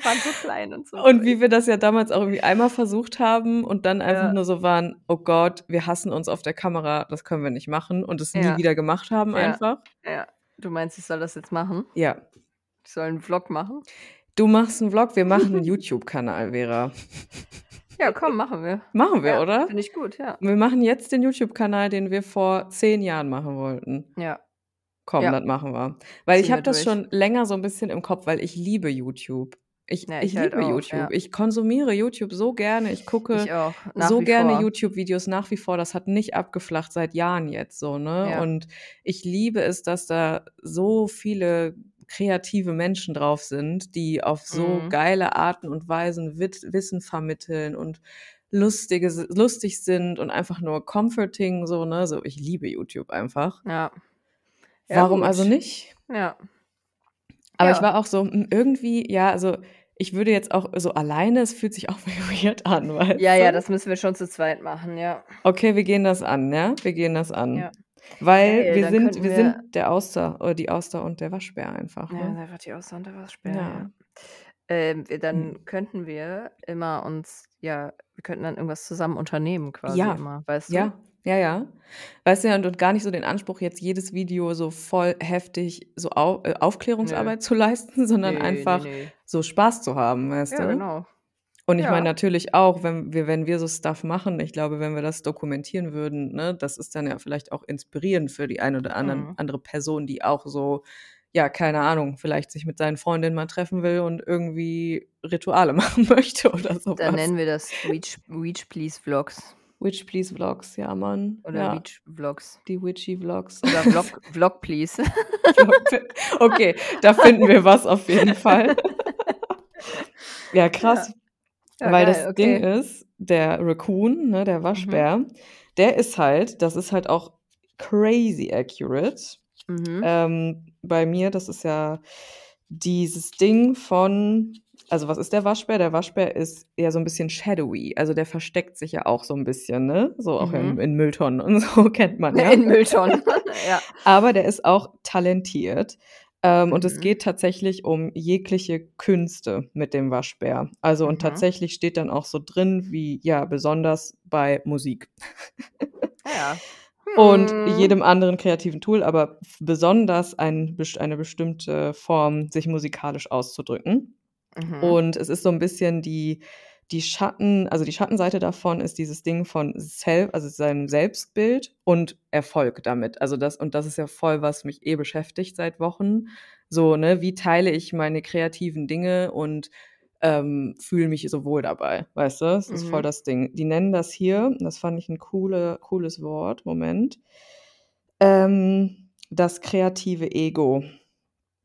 Waren so klein und so. Und wie wir das ja damals auch irgendwie einmal versucht haben und dann einfach Ja. nur so waren, oh Gott, wir hassen uns auf der Kamera, das können wir nicht machen und es nie Ja. wieder gemacht haben Ja. einfach. Ja. Du meinst, ich soll das jetzt machen? Ja. Ich soll einen Vlog machen? Du machst einen Vlog, wir machen einen YouTube-Kanal, Vera. Ja, komm, machen wir. Machen wir, oder? Finde ich gut, ja. Wir machen jetzt den YouTube-Kanal, den wir vor zehn Jahren machen wollten. Ja. Komm, Ja. das machen wir. Weil ich Ziehen habe wir das durch. schon länger so ein bisschen im Kopf, weil ich liebe YouTube. Ich, Ja, ich, ich halt liebe auch, YouTube. ja. Ich konsumiere YouTube so gerne. Ich gucke Ich so gerne. YouTube-Videos nach wie vor. Das hat nicht abgeflacht seit Jahren jetzt so, ne? Ja. Und ich liebe es, dass da so viele kreative Menschen drauf sind, die auf so Mhm. geile Arten und Weisen Wit Wissen vermitteln und lustige, lustig sind und einfach nur comforting, so, ne? So, ich liebe YouTube einfach. Ja. Ja, Warum also gut. nicht? Ja. Aber ich Ja. war auch so, hm, irgendwie, ja, also ich würde jetzt auch so alleine, es fühlt sich auch weird an, weißt Ja, ja, das müssen wir schon zu zweit machen, ja. Okay, wir gehen das an, ja? Wir gehen das an. Ja. Weil Geil, wir sind, wir wir sind der Auster oder die Auster und der Waschbär einfach. Ja, Ne? da wird die Auster und der Waschbär, Ja. ja. Ähm, dann Hm. könnten wir immer uns ja, wir könnten dann irgendwas zusammen unternehmen quasi Ja, immer, weißt du? ja, ja, ja. Weißt du, ja, und, und gar nicht so den Anspruch, jetzt jedes Video so voll heftig so au äh, Nö. Aufklärungsarbeit zu leisten, sondern ne, einfach ne. So Spaß zu haben, weißt Ja, du? genau. Und ich meine Ja. natürlich auch, wenn wir wenn wir so Stuff machen, ich glaube, wenn wir das dokumentieren würden, ne, das ist dann ja vielleicht auch inspirierend für die eine oder anderen Mhm. andere Person, die auch so, ja, keine Ahnung, vielleicht sich mit seinen Freundinnen mal treffen will und irgendwie Rituale machen möchte oder so Dann nennen wir das Witch Witch Please Vlogs Witch Please Vlogs, ja, Mann. oder Ja, Witch Vlogs die Witchy Vlogs. oder Vlog Vlog Please. Okay, da finden wir was auf jeden Fall. Ja, Ja. krass. Ja, Weil geil, das Ding okay. ist, der Raccoon, ne, der Mhm. Waschbär, der ist halt das ist halt auch crazy accurate. Mhm. Ähm, bei mir, das ist ja dieses Ding von also, was ist der Waschbär? Der Waschbär ist eher so 'n bisschen shadowy, also, der versteckt sich ja auch so 'n bisschen, ne? So auch in Mhm. in Mülltonnen und so, kennt man ja. In Mülltonnen, ja. Aber der ist auch talentiert. Ähm, und es Mhm. geht tatsächlich um jegliche Künste mit dem Waschbär. Also, und Mhm. tatsächlich steht dann auch so drin wie, ja, besonders bei Musik. Ah ja. Und Hm. jedem anderen kreativen Tool, aber besonders ein eine bestimmte Form, sich musikalisch auszudrücken. Mhm. Und es ist so 'n bisschen die die Schatten also, die Schattenseite davon ist dieses Ding von Self also, seinem Selbstbild und Erfolg damit. Also, das und das ist ja voll, was mich eh beschäftigt seit Wochen. So, ne, wie teile ich meine kreativen Dinge und, ähm, fühle mich so wohl dabei, weißt du? Das ist voll Mhm. das Ding. Die nennen das hier das fand ich 'n coole cooles Wort, Moment, ähm, das kreative Ego.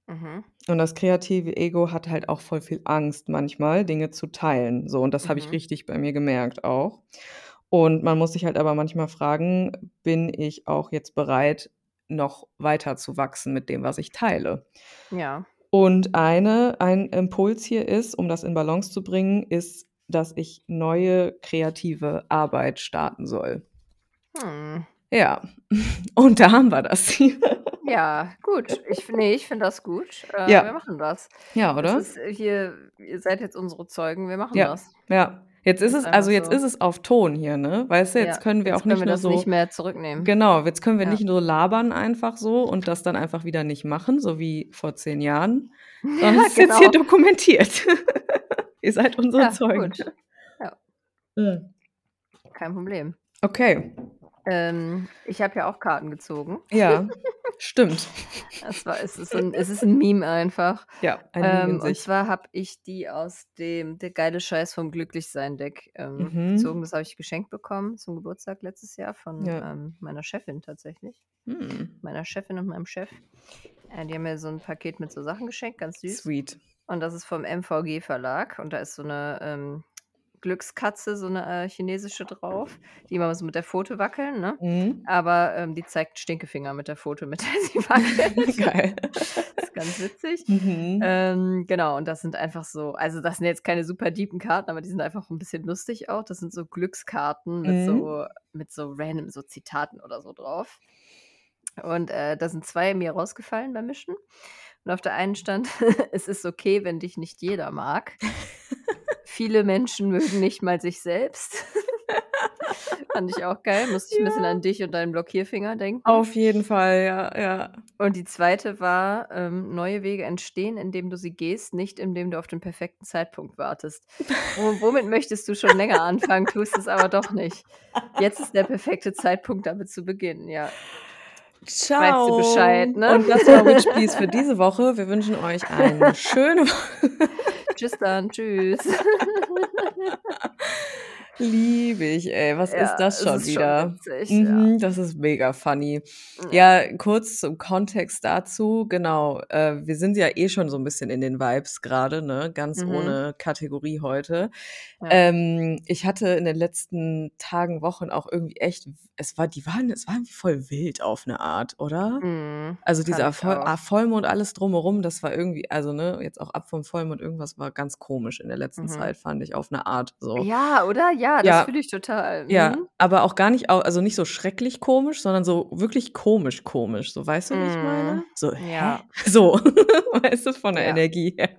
Mhm. Und das kreative Ego hat halt auch voll viel Angst manchmal, Dinge zu teilen. So, und das habe ich Mhm. richtig bei mir gemerkt auch. Und man muss sich halt aber manchmal fragen: „Bin ich auch jetzt bereit, noch weiter zu wachsen mit dem, was ich teile?“ Ja. Und eine ein Impuls hier ist, um das in Balance zu bringen, ist, dass ich neue kreative Arbeit starten soll. Hm. Ja, und da haben wir das hier. Ja, gut. Ich ne, ich finde das gut. Äh, Ja. wir machen das. Ja, Das oder? ist, äh, hier ihr seid jetzt unsere Zeugen, wir machen Ja, das. ja. Jetzt ist es also, jetzt so. ist es auf Ton hier, ne? Weißt du, jetzt Ja, können wir jetzt auch können nicht wir nur das nicht so mehr zurücknehmen. genau, jetzt können wir Ja. nicht nur labern einfach so und das dann einfach wieder nicht machen, so wie vor 10 Jahren, sondern es ist jetzt hier genau. dokumentiert. Ihr seid unsere Zeugen. gut. Ja. Mhm. Kein Problem. Okay. Ähm, ich habe ja auch Karten gezogen. Ja, stimmt. Das war es ist 'n es ist 'n Meme einfach. Ja, ein Meme in Ähm, und sich. zwar habe ich die aus dem „Der geile Scheiß vom Glücklichsein-Deck“, ähm, gezogen. Mhm. Das habe ich geschenkt bekommen zum Geburtstag letztes Jahr von, Ja. ähm, meiner Chefin tatsächlich. Mhm. Meiner Chefin und meinem Chef. Äh, die haben mir so 'n Paket mit so Sachen geschenkt, ganz süß. Sweet. Und das ist vom MVG Verlag und da ist so 'ne, ähm, Glückskatze, so 'ne, äh, chinesische drauf, die immer so mit der Pfote wackeln, ne? Mhm. Aber, ähm, die zeigt Stinkefinger mit der Pfote, mit der sie wackelt. Geil. Ist ganz witzig. Mhm. Ähm, genau, und das sind einfach so also, das sind jetzt keine super deepen Karten, aber die sind einfach 'n bisschen lustig auch. Das sind so Glückskarten mit Mhm. so mit so random so Zitaten oder so drauf. Und, äh, da sind 2 mir rausgefallen beim Mischen. Und auf der einen stand: „Es ist okay, wenn dich nicht jeder mag. Viele Menschen mögen nicht mal sich selbst.“ Fand ich auch geil. Musste ich 'n bisschen Ja. an dich und deinen Blockierfinger denken. Auf jeden Fall, ja, ja. Und die zweite war, ähm: „Neue Wege entstehen, indem du sie gehst, nicht indem du auf den perfekten Zeitpunkt wartest.“ Wo womit möchtest du schon länger anfangen, tust es aber doch nicht. Jetzt ist der perfekte Zeitpunkt, damit zu beginnen, ja. Weißt du Ciao. Bescheid, ne? Und das war Witch Please für diese Woche. Wir wünschen euch eine schöne Woche. Tschüss dann. Tschüss. Liebe ich, ey. Was ist Ja, das es schon ist schon wieder? witzig, ja. Mhm, das ist mega funny. Ja. Ja, kurz zum Kontext dazu. Genau, äh, wir sind ja eh schon so 'n bisschen in den Vibes grade, ne, ganz Mhm. ohne Kategorie heute. Ja. Ähm, ich hatte in den letzten Tagen, Wochen auch irgendwie echt es war die waren es war irgendwie voll wild auf 'ne Art, oder? Mhm, Also, dieser Voll ah, Vollmond, alles drumherum, das war irgendwie also, ne, jetzt auch ab vom Vollmond, irgendwas war ganz komisch in der letzten Mhm. Zeit, fand ich auf 'ne Art so. Ja, oder? Ja, das Ja. fühle ich total. Ja, Mhm. aber auch gar nicht also, nicht so schrecklich komisch, sondern so wirklich komisch komisch. So, weißt du, wie ich meine? Mhm. So: „Hä?“ Ja. So, weißt du, von der Ja. Energie her.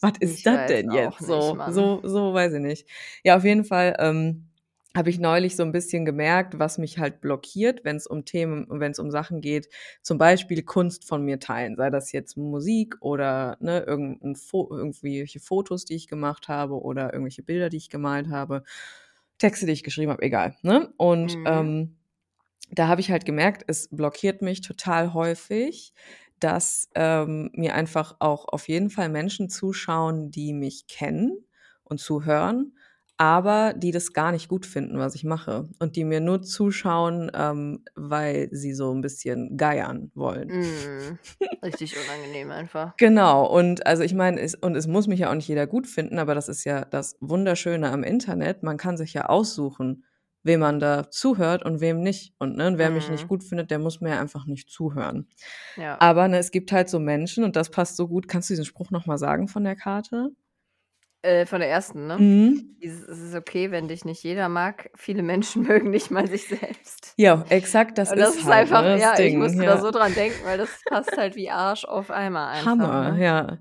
Was ist Ich das denn jetzt nicht, so? Mann. So so weiß ich nicht. Ja, auf jeden Fall, ähm, habe ich neulich so 'n bisschen gemerkt, was mich halt blockiert, wenn's um Themen wenn's um Sachen geht, zum Beispiel Kunst von mir teilen, sei das jetzt Musik oder, ne, irgend 'n Fo irgendwelche Fotos, die ich gemacht habe oder irgendwelche Bilder, die ich gemalt habe, Texte, die ich geschrieben habe, egal, ne? Und, Mhm. ähm, da habe ich halt gemerkt, es blockiert mich total häufig, dass, ähm, mir einfach auch auf jeden Fall Menschen zuschauen, die mich kennen und zuhören, aber die das gar nicht gut finden, was ich mache und die mir nur zuschauen, ähm, weil sie so 'n bisschen geiern wollen. Mhm. Richtig unangenehm einfach. Genau. Und also, ich meine, es und es muss mich ja auch nicht jeder gut finden, aber das ist ja das Wunderschöne am Internet. Man kann sich ja aussuchen, wem man da zuhört und wem nicht. Und, ne, wer mich nicht Mhm. gut findet, der muss mir einfach nicht zuhören. Ja. Aber, ne, es gibt halt so Menschen und das passt so gut kannst du diesen Spruch noch mal sagen von der Karte? Äh, von der ersten, ne? Mhm. Dieses: „Es ist okay, wenn dich nicht jeder mag. Viele Menschen mögen nicht mal sich selbst.“ Ja, exakt, das das ist ist halt, einfach ne, das ja, ich Ding, musste ja. da so dran denken, weil das passt halt wie Arsch auf Eimer einfach, Hammer, ne? ja.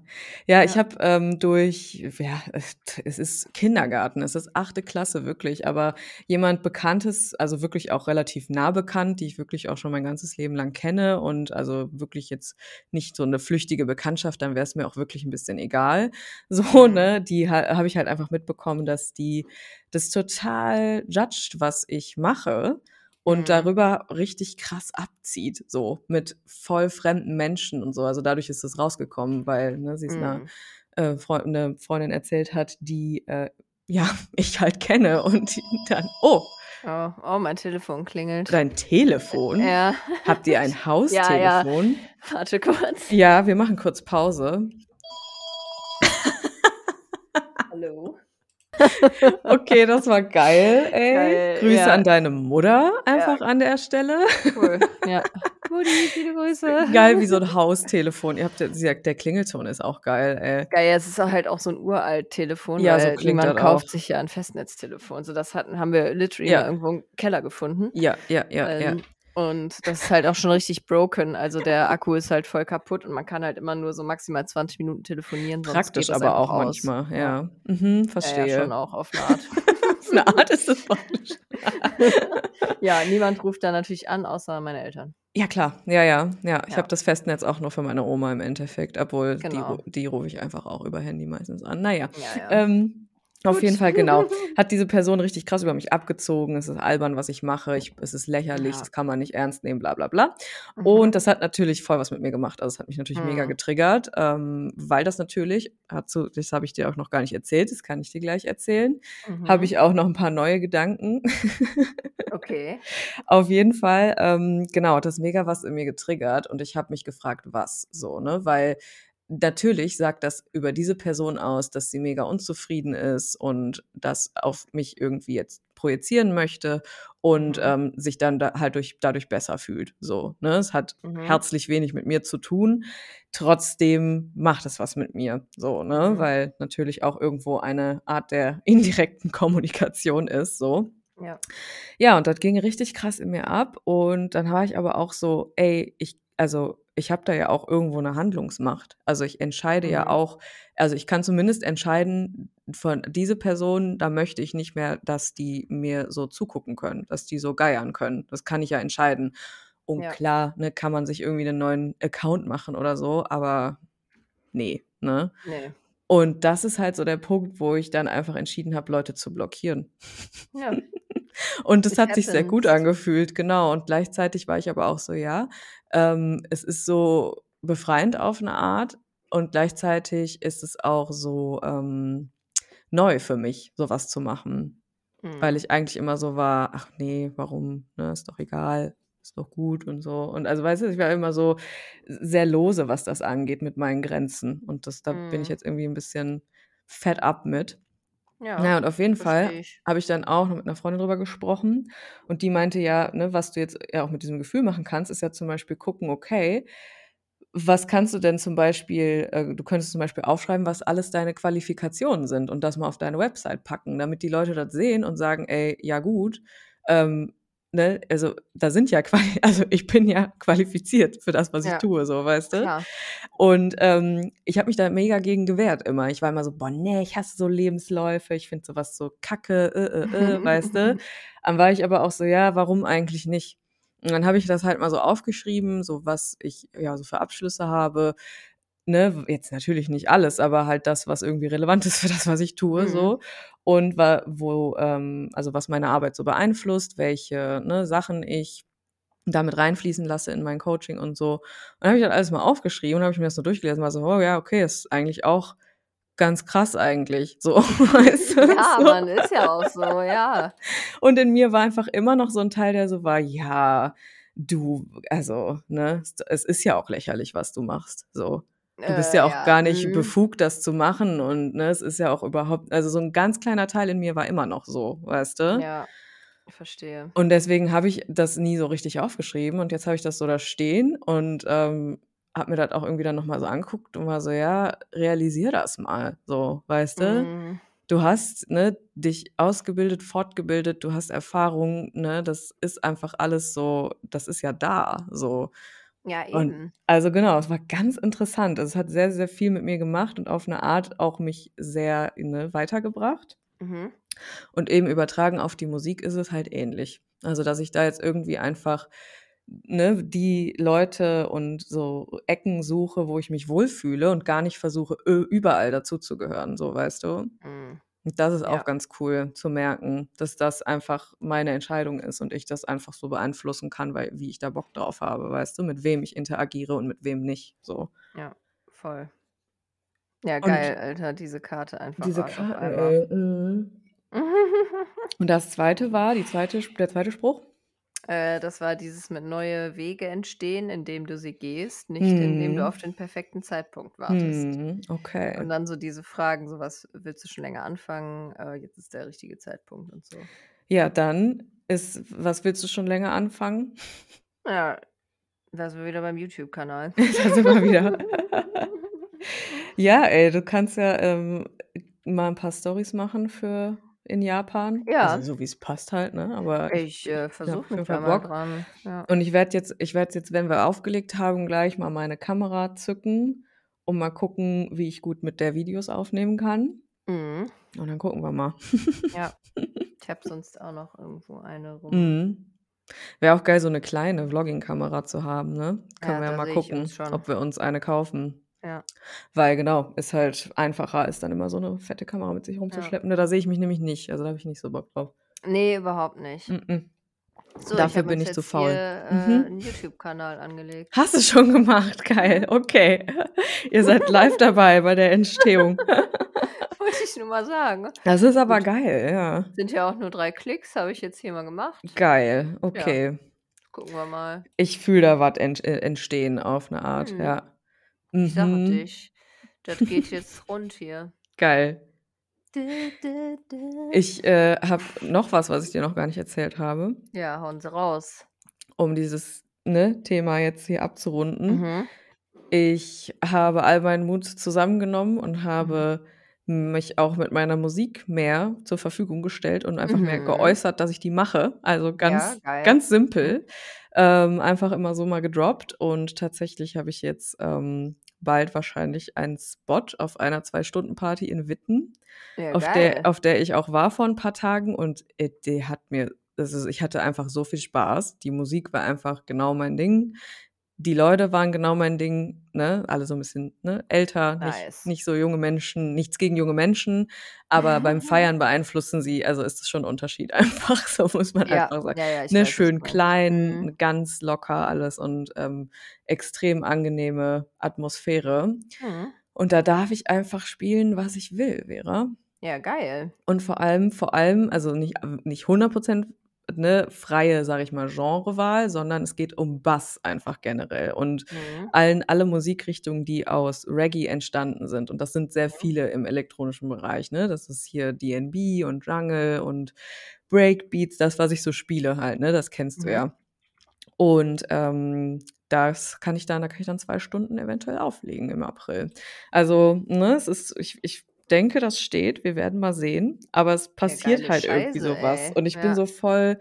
Ja, ich Ja. habe, ähm, durch ja, es es ist Kindergarten, es ist 8. Klasse, wirklich, aber jemand Bekanntes, also, wirklich auch relativ nah bekannt, die ich wirklich auch schon mein ganzes Leben lang kenne und also, wirklich jetzt nicht so 'ne flüchtige Bekanntschaft, dann wär's mir auch wirklich 'n bisschen egal. So, Mhm. ne? Die ha habe ich halt einfach mitbekommen, dass die das total judged, was ich mache und Mhm. darüber richtig krass abzieht, so mit voll fremden Menschen und so. Also, dadurch ist das rausgekommen, weil, ne, sie's 'ner, Mhm. äh, Freu 'ne Freundin erzählt hat, die, äh, ja, ich halt kenne und dann oh. Oh, oh, mein Telefon klingelt. Dein Telefon? Ja. Habt ihr ein Ja, ja. Haustelefon? Warte kurz. Ja, wir machen kurz Pause. Hallo? Okay, das war geil, ey. Geil, Grüße ja. an deine Mutter Ja. einfach an der Stelle. Cool, ja. Mutti, viele Grüße. Geil wie so 'n Haustelefon. Ihr habt ja der Klingelton ist auch geil, ey. Geil, ja, es ist halt auch so 'n Uralt-Telefon, Ja, so weil klingt niemand das kauft auch. sich ja 'n Festnetztelefon. So, das hatten haben wir literally Ja. irgendwo im Keller gefunden. Ja, ja, ja, ja. Und das ist halt auch schon richtig broken. Also, der Akku ist halt voll kaputt und man kann halt immer nur so maximal 20 Minuten telefonieren, sonst Praktisch aber auch aus. manchmal, Ja. ja. Mhm, Ja, verstehe. ja, schon auch auf 'ne Art. Auf 'ne Art ist das praktisch. Ja, niemand ruft da natürlich an, außer meine Eltern. Ja, klar. Ja, ja. Ja, ich Ja. habe das Festnetz auch nur für meine Oma im Endeffekt, obwohl die Genau. ru die rufe ich einfach auch über Handy meistens an. Na ja, Ja, ja. ähm, auf Gut. jeden Fall, genau. Hat diese Person richtig krass über mich abgezogen. Es ist albern, was ich mache. Ich es ist lächerlich, Ja. das kann man nicht ernst nehmen, bla bla bla. Mhm. Und das hat natürlich voll was mit mir gemacht. Also, es hat mich natürlich mega Mhm. getriggert, ähm, weil das natürlich dazu das habe ich dir auch noch gar nicht erzählt, das kann ich dir gleich erzählen. Habe Mhm. ich auch noch 'n paar neue Gedanken. Okay. Auf jeden Fall, ähm, genau, hat das mega was in mir getriggert und ich habe mich gefragt, was so, ne? Weil natürlich sagt das über diese Person aus, dass sie mega unzufrieden ist und das auf mich irgendwie jetzt projizieren möchte und, Mhm. ähm, sich dann da halt durch dadurch besser fühlt, so, ne? Es hat Mhm. herzlich wenig mit mir zu tun. Trotzdem macht es was mit mir, so, ne? Mhm. Weil natürlich auch irgendwo eine Art der indirekten Kommunikation ist, so. Ja. Ja, und das ging richtig krass in mir ab und dann war ich aber auch so: „Ey, ich also, ich habe da ja auch irgendwo 'ne Handlungsmacht.“ Also, ich entscheide ja Mhm. auch also, ich kann zumindest entscheiden von diese Person, da möchte ich nicht mehr, dass die mir so zugucken können, dass die so geiern können. Das kann ich ja entscheiden. Und Ja. klar, ne, kann man sich irgendwie 'nen neuen Account machen oder so, aber ne, ne? Ne. Und das ist halt so der Punkt, wo ich dann einfach entschieden habe, Leute zu blockieren. Ja. Und das It hat sich sehr gut angefühlt, genau. Und gleichzeitig war ich aber auch so, ja, ähm, es ist so befreiend auf 'ne Art und gleichzeitig ist es auch so, ähm, neu für mich, so was zu machen. Weil Mhm. ich eigentlich immer so war: „Ach ne, warum, ne? Ist doch egal, ist doch gut“ und so. Und also, weißt du, ich war immer so sehr lose, was das angeht mit meinen Grenzen. Und das da bin ich Mhm. jetzt irgendwie 'n bisschen fed up mit. Ja, ja, und auf jeden Fall habe ich dann auch noch mit 'ner Freundin drüber gesprochen und die meinte ja, ne, was du jetzt ja auch mit diesem Gefühl machen kannst, ist ja zum Beispiel gucken, okay, was kannst du denn zum Beispiel äh, du könntest zum Beispiel aufschreiben, was alles deine Qualifikationen sind und das mal auf deine Website packen, damit die Leute das sehen und sagen: „Ey, ja gut, ähm, ne, also da sind ja quasi also ich bin ja qualifiziert für das, was ich Ja, tue“, so, weißt du? klar. Und, ähm, ich habe mich da mega gegen gewehrt immer. Ich war immer so: „Boah, ne, ich hasse so Lebensläufe, ich finde so was so kacke, äh, äh, äh“, weißt du? Dann war ich aber auch so: „Ja, warum eigentlich nicht?“ Und dann habe ich das halt mal so aufgeschrieben, so was ich, ja, so für Abschlüsse habe, ne? Jetzt natürlich nicht alles, aber halt das, was irgendwie relevant ist für das, was ich tue, Mhm. so. Und wo ähm, also was meine Arbeit so beeinflusst, welche, ne, Sachen ich da mit reinfließen lasse in mein Coaching und so. Und dann habe ich das alles mal aufgeschrieben und habe ich mir das so durchgelesen, war so: „Oh ja, okay, ist eigentlich auch ganz krass eigentlich“, so, weißt du, Ja, so. Mann, ist ja auch so, ja. Und in mir war einfach immer noch so 'n Teil, der so war: „Ja, du, also, ne, es es ist ja auch lächerlich, was du machst, so. Du bist Äh, ja auch ja, gar nicht mhm. befugt, das zu machen und, ne, es ist ja auch überhaupt“ also so 'n ganz kleiner Teil in mir war immer noch so, weißt du? Ja, verstehe. Und deswegen habe ich das nie so richtig aufgeschrieben und jetzt habe ich das so da stehen und, ähm, habe mir das auch irgendwie dann noch mal so angeguckt und war so: „Ja, realisier das mal so, weißt du? Mhm. Du hast, ne, dich ausgebildet, fortgebildet, du hast Erfahrung, ne? Das ist einfach alles so das ist ja da, so.“ Ja, Und eben. also genau, es war ganz interessant. Also, es hat sehr, sehr viel mit mir gemacht und auf 'ne Art auch mich sehr, ne, weitergebracht. Mhm. Und eben übertragen auf die Musik ist es halt ähnlich. Also, dass ich da jetzt irgendwie einfach, ne, die Leute und so Ecken suche, wo ich mich wohlfühle und gar nicht versuche, überall dazuzugehören, so, weißt du? Mhm. Und das ist auch Ja. ganz cool zu merken, dass das einfach meine Entscheidung ist und ich das einfach so beeinflussen kann, weil wie ich da Bock drauf habe, weißt du, mit wem ich interagiere und mit wem nicht, so. Ja, voll. Ja, Und geil, Alter, diese Karte einfach diese ey, mhm. Und das 2. war die 2. Sp der 2. Spruch? Äh, das war dieses mit neue Wege entstehen, indem du sie gehst, nicht indem du auf Mhm. den perfekten Zeitpunkt wartest. Mhm, okay. Und dann so diese Fragen, so: „Was willst du schon länger anfangen? Äh, jetzt ist der richtige Zeitpunkt“ und so. Ja, dann ist was willst du schon länger anfangen? Ja, da sind wir wieder beim YouTube-Kanal. Da sind wir wieder. Ja, ey, du kannst ja, ähm, mal 'n paar Storys machen für in Japan. Also, Ja. so wie's passt halt, ne? Aber ich Ich, äh, versuche mich da mal dran, ja. Und ich werde jetzt ich werde jetzt, wenn wir aufgelegt haben, gleich mal meine Kamera zücken und mal gucken, wie ich gut mit der Videos aufnehmen kann. Mhm. Und dann gucken wir mal. Ja. Ich habe sonst auch noch irgendwo eine rum. Mhm. Wäre auch geil, so 'ne kleine Vlogging-Kamera zu haben, ne? Können Ja, wir ja mal gucken, ob wir uns eine kaufen. Ja. Weil genau, ist halt einfacher, als dann immer so 'ne fette Kamera mit sich Ja. rumzuschleppen. Ne, da sehe ich mich nämlich nicht. Also, da habe ich nicht so Bock drauf. Ne, überhaupt nicht. M-m. So, ich Dafür habe bin ich zu jetzt hier, faul. äh, Mhm. 'n YouTube-Kanal angelegt. Hast du schon gemacht? Geil, okay. Ihr seid live dabei bei der Entstehung. Wollte ich nur mal sagen. Das ist aber Gut. geil, ja. Sind ja auch nur 3 Klicks, habe ich jetzt hier mal gemacht. Geil, Ja. okay. Gucken wir mal. Ich fühle da was äh, entstehen auf 'ne Art, Mhm. ja. Ich sage Mhm. dich, das geht jetzt rund hier. Geil. Ich, äh, habe noch was, was ich dir noch gar nicht erzählt habe. Ja, hauen Sie raus. Um dieses, ne, Thema jetzt hier abzurunden. Mhm. Ich habe all meinen Mut zusammengenommen und Mhm. habe mich auch mit meiner Musik mehr zur Verfügung gestellt und einfach mehr Mhm. geäußert, dass ich die mache. Also Ja, ganz geil. ganz Mhm. simpel. Ähm, einfach immer so mal gedroppt und tatsächlich habe ich jetzt, ähm, bald wahrscheinlich einen Spot auf einer 2-Stunden-Party in Witten, Ja, auf der auf der ich auch war vor 'n paar Tagen und, äh, die hat mir also, ich hatte einfach so viel Spaß. Die Musik war einfach genau mein Ding. Die Leute waren genau mein Ding, ne? Alle so 'n bisschen, ne, älter, nicht Nice. nicht so junge Menschen. Nichts gegen junge Menschen, aber beim Feiern beeinflussen sie also, ist das schon 'n Unterschied einfach, so muss man Ja, einfach sagen. ja, ja, ich Ne, weiß, schön klein, Mhm. ganz locker alles und, ähm, extrem angenehme Atmosphäre. Mhm. Und da darf ich einfach spielen, was ich will, Vera. Ja, geil. Und vor allem vor allem also nicht nicht 100 ne, freie, sage ich mal, Genrewahl, sondern es geht um Bass einfach generell und Mhm. allen alle Musikrichtungen, die aus Reggae entstanden sind. Und das sind sehr Mhm. viele im elektronischen Bereich, ne? Das ist hier DnB und Jungle und Breakbeats, das, was ich so spiele halt, ne? Das kennst du Mhm. ja. Und, ähm, das kann ich dann da kann ich dann 2 Stunden eventuell auflegen im April. Also, ne, es ist ich ich denke, das steht. Wir werden mal sehen. Aber es Ja, passiert geile halt irgendwie Scheiße, so was. ey. Und ich bin Ja. so voll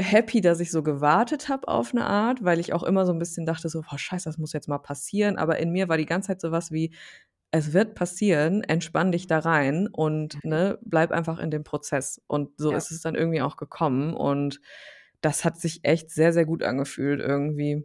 happy, dass ich so gewartet habe auf 'ne Art, weil ich auch immer so 'n bisschen dachte so: „Boah, scheiße, das muss jetzt mal passieren.“ Aber in mir war die ganze Zeit so was wie: „Es wird passieren, entspann dich da rein und, Mhm. ne, bleib einfach in dem Prozess.“ Und so Ja. ist es dann irgendwie auch gekommen und das hat sich echt sehr, sehr gut angefühlt irgendwie.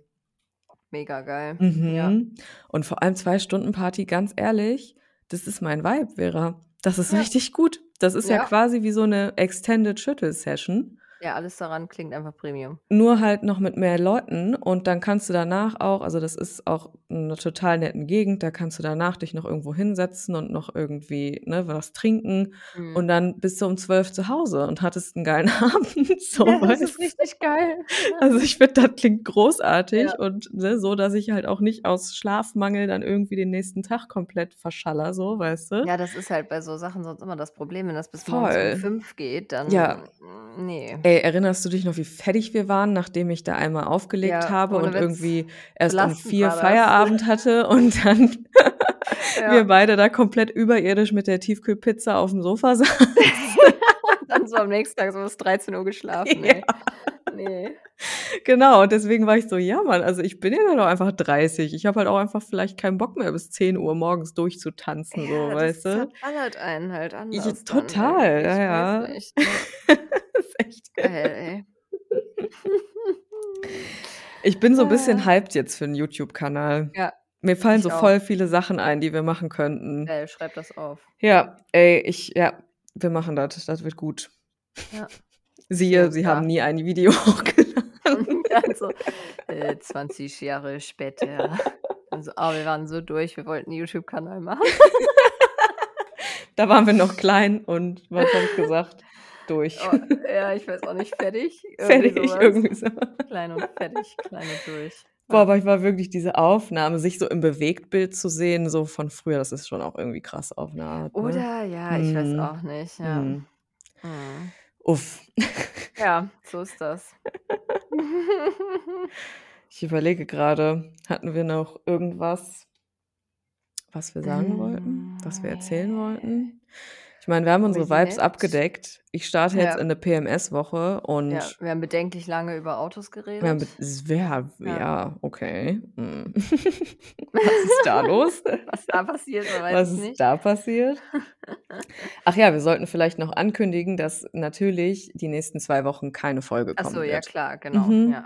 Mega geil. Ja. Mhm. Und vor allem 2 Stunden Party, ganz ehrlich, das ist mein Vibe, Vera. Das ist Ja. richtig gut. Das ist ja Ja. quasi wie so 'ne Extended Schüttelsession. Ja, alles daran klingt einfach Premium. Nur halt noch mit mehr Leuten und dann kannst du danach auch also, das ist auch in 'ner total netten Gegend, da kannst du danach dich noch irgendwo hinsetzen und noch irgendwie, ne, was trinken Mhm. und dann bist du um 12 zu Hause und hattest 'n geilen Abend, so, Ja, das ist weißt richtig geil. Also, ich finde, das klingt großartig Ja. und, ne, so, dass ich halt auch nicht aus Schlafmangel dann irgendwie den nächsten Tag komplett verschallere so, weißt du? Ja, das ist halt bei so Sachen sonst immer das Problem, wenn das bis morgens um. 5 geht, dann Ja. ne. Ey, erinnerst du dich noch, wie fertig wir waren, nachdem ich da einmal aufgelegt Ja, habe und Witz. irgendwie erst um 4 war das. Feierabend hatte und dann Ja. wir beide da komplett überirdisch mit der Tiefkühlpizza aufm Sofa saßen? Dann so am nächsten Tag so bis 13:00 geschlafen, ey. Ja. Ne. Genau, und deswegen war ich so: „Ja, Mann, also, ich bin ja dann auch einfach 30. Ich habe halt auch einfach vielleicht keinen Bock mehr, bis 10:00 morgens durchzutanzen“, so, Ja, das weißt du? verballert einen halt anders dann total, irgendwie. ja, Ich ja. nicht, ne? Ist echt Geil, ey. Ich bin so 'n bisschen Ah. hyped jetzt für 'n YouTube-Kanal. Ja, Mir fallen ich so auch. voll viele Sachen ein, die wir machen könnten. Geil, schreib das auf. Ja, ey, ich ja, wir machen das. Das wird gut. Ja. Siehe, uns sie haben nie ein Video hochgeladen. Dann so, äh, 20 Jahre später. Dann so: „Oh, wir waren so durch, wir wollten 'n YouTube-Kanal machen.“ Da waren wir noch klein und was habe ich gesagt? Durch. Oh, ja, ich weiß auch nicht, fertig? Irgendwie Fertig, so was. irgendwie so. Klein und fertig, klein und durch. Boah, Ja. aber ich war wirklich diese Aufnahme, sich so im Bewegtbild zu sehen, so von früher, das ist schon auch irgendwie krass auf 'ne Art, ne? Oder? Ja, ich weiß Mhm. auch nicht, ja. Mhm. Mhm. Uff. Ja, so ist das. Ich überlege grade, hatten wir noch irgendwas was wir sagen wollten, was wir erzählen wollten? Ich meine, wir haben unsere Vibes nett. abgedeckt. Ich starte jetzt Ja. in 'ne PMS-Woche und Ja, wir haben bedenklich lange über Autos wir haben geredet. mit s ja, Ja. ja, okay. Mhm. Was ist da los? Was da passiert, Was ist nicht. da passiert? Ach ja, wir sollten vielleicht noch ankündigen, dass natürlich die nächsten 2 Wochen keine Folge Ach kommen so, ja wird. klar, genau, Mhm. ja.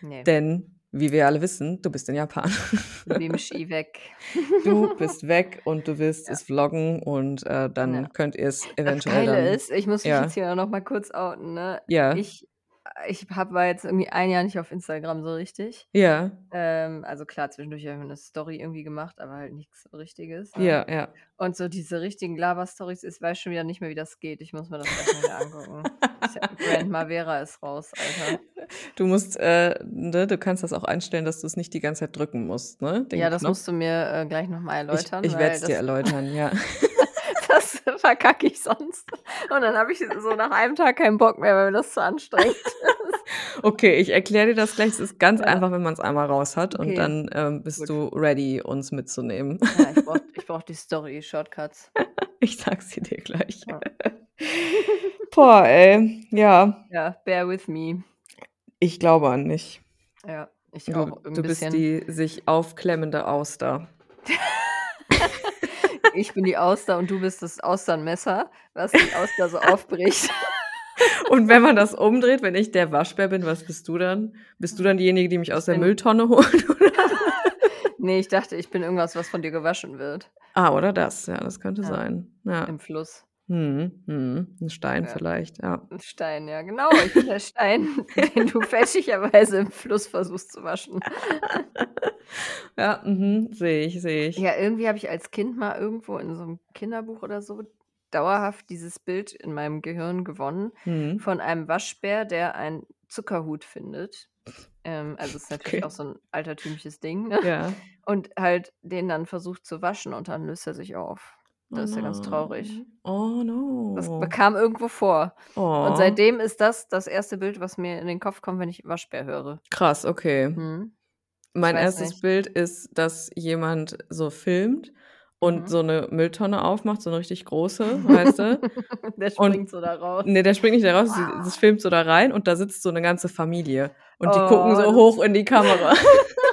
Ne. Denn, wie wir alle wissen, du bist in Japan. Bimschi weg. Du bist weg und du wirst Ja. es vloggen und, äh, dann Ja. könnt ihr's Das eventuell Geile dann ist, ich muss mich ja. jetzt hier noch mal kurz outen, ne? Ja. Ich ich habe war jetzt irgendwie ein Jahr nicht auf Instagram so richtig. Ja. Ähm, also klar, zwischendurch habe ich mal 'ne Story irgendwie gemacht, aber halt nix Richtiges, ne? Ja, ja. Und so diese richtigen Laber-Storys, ich weiß schon wieder nicht mehr, wie das geht. Ich muss mir das gleich mal wieder angucken. Ich Grandma Vera ist raus, Alter. Du musst, äh, ne, du kannst das auch einstellen, dass du's nicht die ganze Zeit drücken musst, ne, den Ja, das Knopf. musst du mir, äh, gleich noch mal Ich erläutern, ich weil werde es dir erläutern, ja. das verkacke ich sonst. Und dann habe ich so nach einem Tag keinen Bock mehr, weil mir das zu anstrengend ist. Okay, ich erkläre dir das gleich. Es ist ganz Ja. einfach, wenn man's einmal raus hat und Okay. dann, ähm, bist Gut. du ready, uns mitzunehmen. Ja, ich brauche ich brauche die Story-Shortcuts. Ich sage sie dir gleich. Ja. Boah, ey, ja. Ja, bear with me. Ich glaube an dich. Ja, ich Du auch 'n du bist bisschen. die sich aufklemmende Auster. Ich bin die Auster und du bist das Austernmesser, was die Auster so aufbricht. Und wenn man das umdreht, wenn ich der Waschbär bin, was bist du dann? Bist du dann diejenige, die mich aus der Mülltonne holt, oder? Ne, ich dachte, ich bin irgendwas, was von dir gewaschen wird. Ah, oder das, ja, das könnte Ja. sein. Ja. Im Fluss. Mhm, mhm. 'N Stein Ja. vielleicht, ja. 'N Stein, ja genau. Ich bin der Stein, den du fälschlicherweise im Fluss versuchst zu waschen. Ja, mhm, sehe ich, sehe ich. Ja, irgendwie habe ich als Kind mal irgendwo in so 'nem Kinderbuch oder so dauerhaft dieses Bild in meinem Gehirn gewonnen Mhm. von einem Waschbär, der einen Zuckerhut findet. Ähm, also ist natürlich Okay. auch so ein altertümliches Ding, ne? Ja. Und halt den dann versucht zu waschen und dann löst er sich auf. Oh Das ist ja ganz traurig. Oh Das no. bekam irgendwo vor. Und Oh. seitdem ist das das erste Bild, was mir in den Kopf kommt, wenn ich Waschbär höre. Krass, okay. Mhm. Mein erstes nicht. Bild ist, dass jemand so filmt und Mhm. so eine Mülltonne aufmacht, so eine richtig große, weißt du? Der Und springt so da raus. ne, der springt nicht da raus, sie das filmt so da rein und da sitzt so eine ganze Familie und die gucken Oh, so das hoch in die Kamera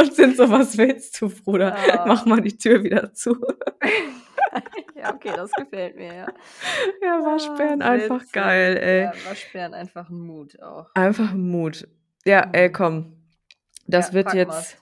und sind so: „Was willst du, Bruder? Mach Ah. mal die Tür wieder zu.“ Ja, okay, das gefällt mir, ja. Ja, Ah, Waschbären einfach witzig. geil, ey. Ja, Waschbären einfach Mut auch. Einfach Mut. Ja, ey, Mhm. komm. Das Ja, wird jetzt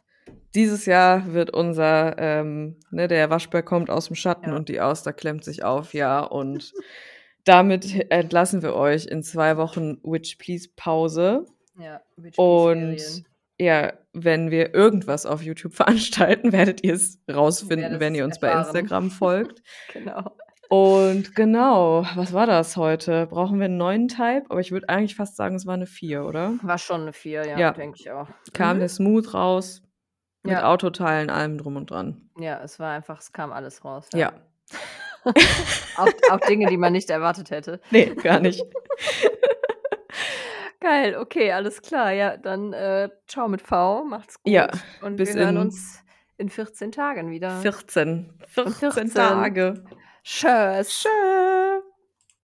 dieses Jahr wird unser, ähm ne, der Waschbär kommt aus'm Schatten Ja. und die Auster klemmt sich auf, ja. Und damit entlassen wir euch in 2 Wochen Witch Please Pause. Ja, Witch Please Und Ferien. Ja, wenn wir irgendwas auf YouTube veranstalten, werdet ihr's rausfinden, Werdet wenn es ihr uns bei erfahren. Instagram folgt. Genau. Und genau, was war das heute? Brauchen wir 'n neuen Type? Aber ich würde eigentlich fast sagen, es war 'ne 4, oder? War schon 'ne 4, ja, Ja. denke ich auch. Kam Mhm. der smooth raus mit Ja. Autoteilen, allem drum und dran. Ja, es war einfach es kam alles raus, Ja. Auch auch Dinge, die man nicht erwartet hätte. Ne, gar nicht. Geil, okay, alles klar. Ja, dann, äh, tschau mit V, macht's gut Ja, und bis wir hören uns in 14 Tagen wieder. 14. In 14 14. Tage. Tschüss. Tschüss.